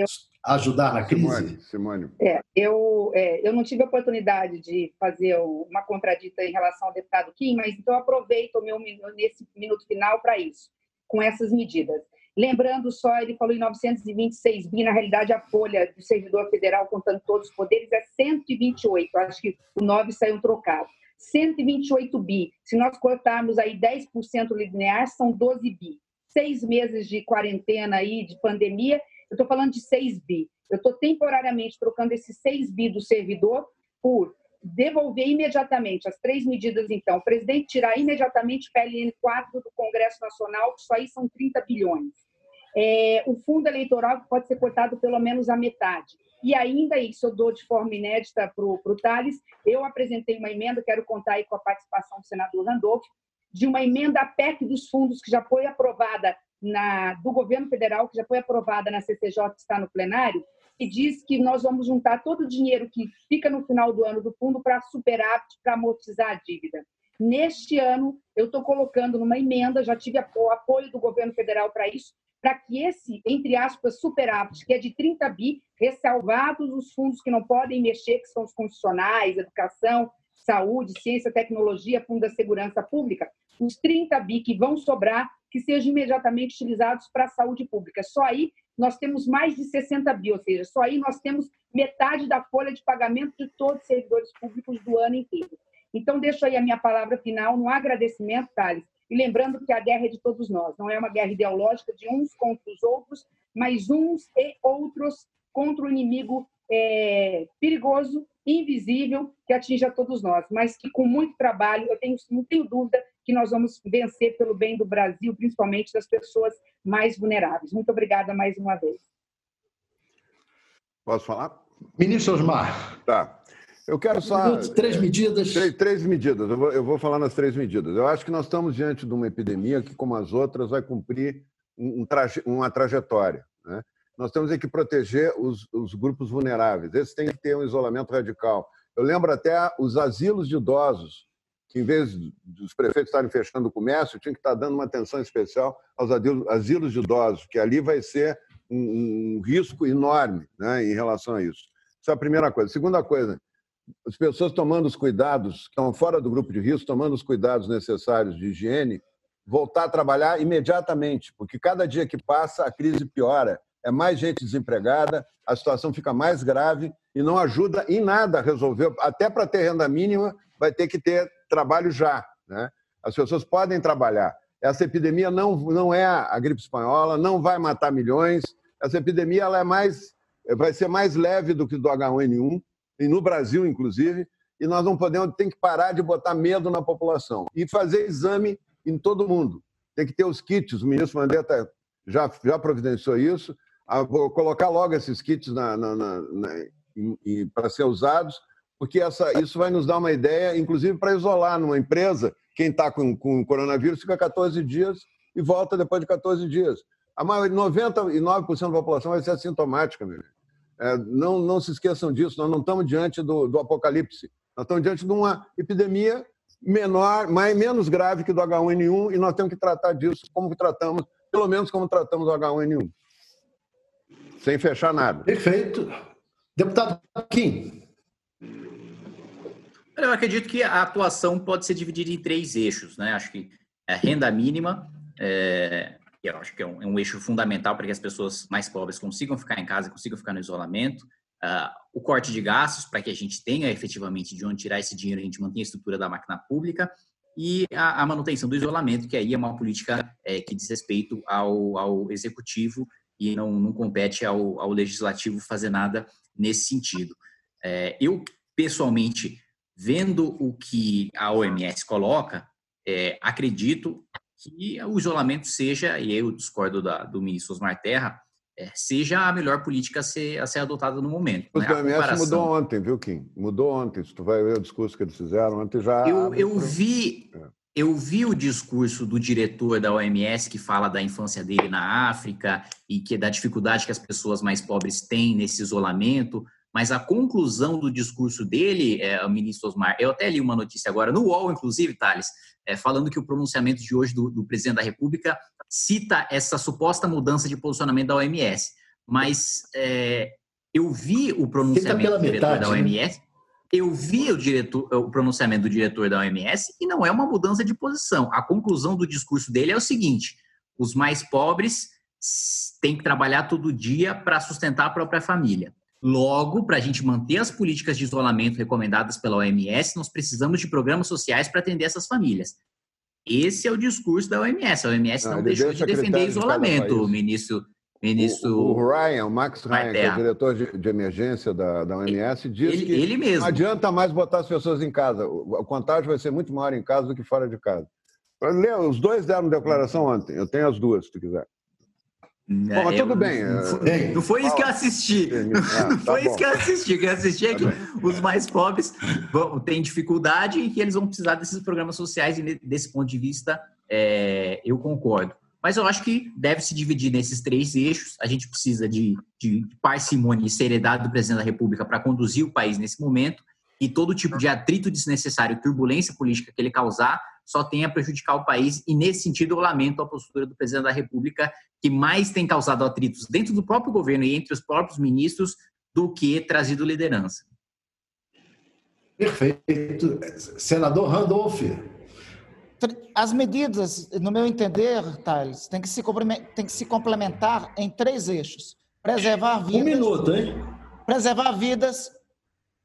ajudar na crise? Simone, Simone. É, eu, é, eu não tive a oportunidade de fazer uma contradita em relação ao deputado Kim, mas então aproveito o meu nesse minuto final para isso, com essas medidas. Lembrando só, ele falou em 926 bi, na realidade a folha do servidor federal, contando todos os poderes, é 128, acho que o 9 saiu trocado. 128 bi. Se nós cortarmos aí 10% linear, são 12 bi. Seis meses de quarentena aí, de pandemia, eu estou falando de 6 bi. Eu estou temporariamente trocando esses 6 bi do servidor por devolver imediatamente as três medidas, então. O presidente tirar imediatamente PLN 4 do Congresso Nacional, que isso aí são 30 bilhões é, o fundo eleitoral pode ser cortado pelo menos a metade. E ainda isso eu dou de forma inédita para o Thales. Eu apresentei uma emenda, quero contar aí com a participação do senador Randolph, de uma emenda à PEC dos fundos que já foi aprovada na, do governo federal, que já foi aprovada na CCJ, está no plenário, e diz que nós vamos juntar todo o dinheiro que fica no final do ano do fundo para superávit, para amortizar a dívida. Neste ano, eu estou colocando numa emenda, já tive o apoio do governo federal para isso, para que esse, entre aspas, superávit, que é de 30 bi, ressalvados os fundos que não podem mexer, que são os constitucionais, educação, saúde, ciência, tecnologia, fundo da segurança pública, os 30 bi que vão sobrar, que sejam imediatamente utilizados para a saúde pública. Só aí nós temos mais de 60 bi, ou seja, só aí nós temos metade da folha de pagamento de todos os servidores públicos do ano inteiro. Então, deixo aí a minha palavra final no agradecimento, Thales, e lembrando que a guerra é de todos nós, não é uma guerra ideológica de uns contra os outros, mas uns e outros contra o inimigo é, perigoso, invisível, que atinge a todos nós, mas que com muito trabalho, eu tenho, não tenho dúvida que nós vamos vencer pelo bem do Brasil, principalmente das pessoas mais vulneráveis. Muito obrigada mais uma vez. Posso falar? Ministro Osmar. Tá. Eu quero só. Três é, medidas. Três, três medidas. Eu vou, eu vou, falar nas três medidas. Eu acho que nós estamos diante de uma epidemia que, como as outras, vai cumprir um, traje, uma trajetória. Né? Nós temos que proteger os, os, grupos vulneráveis. Esses têm que ter um isolamento radical. Eu lembro até os asilos de idosos, que em vez dos prefeitos estarem fechando o comércio, tinham que estar dando uma atenção especial aos asilos de idosos, que ali vai ser um, um risco enorme né, em relação a isso. Essa é a primeira coisa. Segunda coisa, as pessoas tomando os cuidados, que estão fora do grupo de risco, tomando os cuidados necessários de higiene, voltar a trabalhar imediatamente, porque cada dia que passa a crise piora. É mais gente desempregada, a situação fica mais grave e não ajuda em nada a resolver. Até para ter renda mínima, vai ter que ter trabalho já. Né? As pessoas podem trabalhar. Essa epidemia não, não é a gripe espanhola, não vai matar milhões. Essa epidemia ela é mais vai ser mais leve do que do H1N1, e no Brasil, inclusive, e nós não podemos, tem que parar de botar medo na população e fazer exame em todo mundo. Tem que ter os kits, o ministro Mandetta já, já providenciou isso, vou colocar logo esses kits na, na, na, para ser usados, porque essa, isso vai nos dar uma ideia, inclusive para isolar numa empresa, quem está com, com coronavírus fica 14 dias e volta depois de 14 dias. A maioria, 99% da população vai ser assintomática, meu é, não, não se esqueçam disso, nós não estamos diante do, do apocalipse. Nós estamos diante de uma epidemia menor, mais, menos grave que do H1N1 e nós temos que tratar disso como tratamos, pelo menos como tratamos o H1N1. Sem fechar nada. Perfeito. Deputado Kim. Eu acredito que a atuação pode ser dividida em três eixos, né? Acho que a renda mínima, é, eu acho que é um, é um, eixo fundamental para que as pessoas mais pobres consigam ficar em casa, consigam ficar no isolamento. Uh, o corte de gastos, para que a gente tenha efetivamente de onde tirar esse dinheiro, a gente mantenha a estrutura da máquina pública. E a, a manutenção do isolamento, que aí é uma política é, que diz respeito ao, ao executivo e não, não compete ao, ao, legislativo fazer nada nesse sentido. É, eu, pessoalmente, vendo o que a OMS coloca, é, acredito que o isolamento seja, e eu discordo da, do ministro Osmar Terra, é, seja a melhor política a ser, a ser adotada no momento. O né? OMS comparação... mudou ontem, viu, Kim? Mudou ontem. Se tu vai ver o discurso que eles fizeram ontem já. Eu, eu vi. Eu vi o discurso do diretor da OMS que fala da infância dele na África e que da dificuldade que as pessoas mais pobres têm nesse isolamento, mas a conclusão do discurso dele, é, o ministro Osmar, eu até li uma notícia agora, no UOL, inclusive, Thales, é, falando que o pronunciamento de hoje do, do, presidente da República cita essa suposta mudança de posicionamento da OMS. Mas é, eu vi o pronunciamento do diretor metade, da OMS, né? Eu vi o, diretor, o pronunciamento do diretor da OMS e não é uma mudança de posição. A conclusão do discurso dele é o seguinte: os mais pobres têm que trabalhar todo dia para sustentar a própria família. Logo, para a gente manter as políticas de isolamento recomendadas pela OMS, nós precisamos de programas sociais para atender essas famílias. Esse é o discurso da OMS. A OMS não, não deixou de defender isolamento, de ministro. Ministro o, o, Ryan, o Max Ryan, que é o diretor de, de emergência da, da OMS, diz ele, que ele mesmo. não adianta mais botar as pessoas em casa. O, contágio vai ser muito maior em casa do que fora de casa. Os dois deram declaração ontem. Eu tenho as duas, se tu quiser. Bom, mas tudo bem. Não foi, não foi isso que eu assisti. Ah, não tá foi bom. isso que eu assisti. O que eu assisti é que tá os mais pobres vão, têm dificuldade e que eles vão precisar desses programas sociais. E desse ponto de vista, é, eu concordo. Mas eu acho que deve se dividir nesses três eixos. A gente precisa de, de parcimônia e seriedade do presidente da República para conduzir o país nesse momento. E todo tipo de atrito desnecessário, turbulência política que ele causar, só tem a prejudicar o país. E, nesse sentido, eu lamento a postura do presidente da República, que mais tem causado atritos dentro do próprio governo e entre os próprios ministros do que trazido liderança. Perfeito. Senador Randolph. As medidas, no meu entender, Thales, têm que se, tem que se complementar em três eixos. Preservar vidas. Um minuto, hein? Preservar vidas,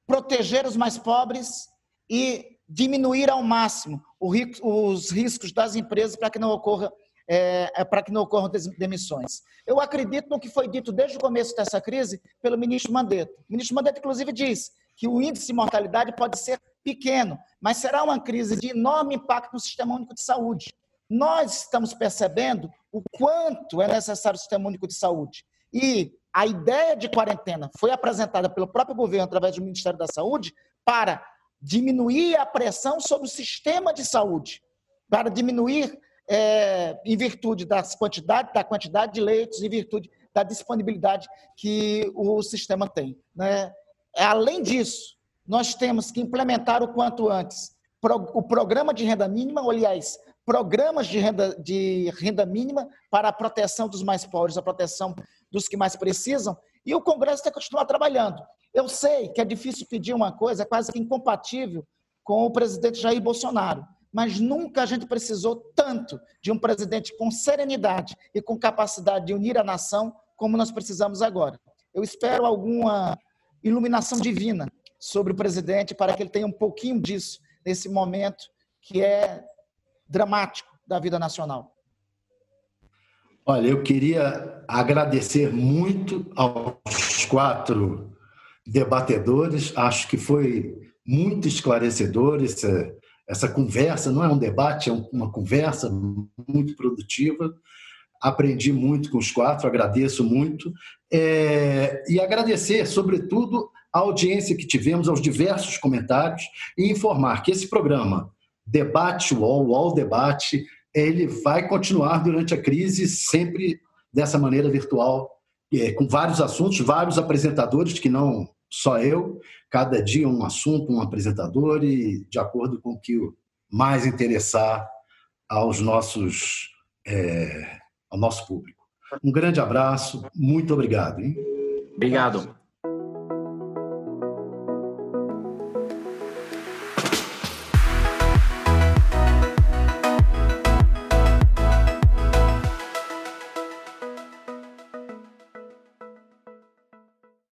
proteger os mais pobres e diminuir ao máximo os riscos das empresas para que não ocorra é, é, para que não ocorram demissões. Eu acredito no que foi dito desde o começo dessa crise pelo ministro Mandetta. O ministro Mandetta, inclusive, diz que o índice de mortalidade pode ser pequeno, mas será uma crise de enorme impacto no Sistema Único de Saúde. Nós estamos percebendo o quanto é necessário o Sistema Único de Saúde. E a ideia de quarentena foi apresentada pelo próprio governo através do Ministério da Saúde para diminuir a pressão sobre o sistema de saúde, para diminuir, é, em virtude das quantidade, da quantidade de leitos, em virtude da disponibilidade que o sistema tem. Né? Além disso, nós temos que implementar o quanto antes o programa de renda mínima, aliás, programas de renda, de renda mínima para a proteção dos mais pobres, a proteção dos que mais precisam, e o Congresso tem que continuar trabalhando. Eu sei que é difícil pedir uma coisa, é quase que incompatível com o presidente Jair Bolsonaro, mas nunca a gente precisou tanto de um presidente com serenidade e com capacidade de unir a nação como nós precisamos agora. Eu espero alguma iluminação divina sobre o presidente para que ele tenha um pouquinho disso nesse momento que é dramático da vida nacional. Olha, eu queria agradecer muito aos quatro debatedores. Acho que foi muito esclarecedor essa, essa conversa. Não é um debate, é uma conversa muito produtiva. Aprendi muito com os quatro, agradeço muito. É, e agradecer, sobretudo, a audiência que tivemos, aos diversos comentários, e informar que esse programa, Debate UOL, UOL Debate, ele vai continuar durante a crise, sempre dessa maneira virtual, é, com vários assuntos, vários apresentadores, que não só eu, cada dia um assunto, um apresentador, e de acordo com o que mais interessar aos nossos, é, ao nosso público. Um grande abraço, muito obrigado. Hein? Obrigado.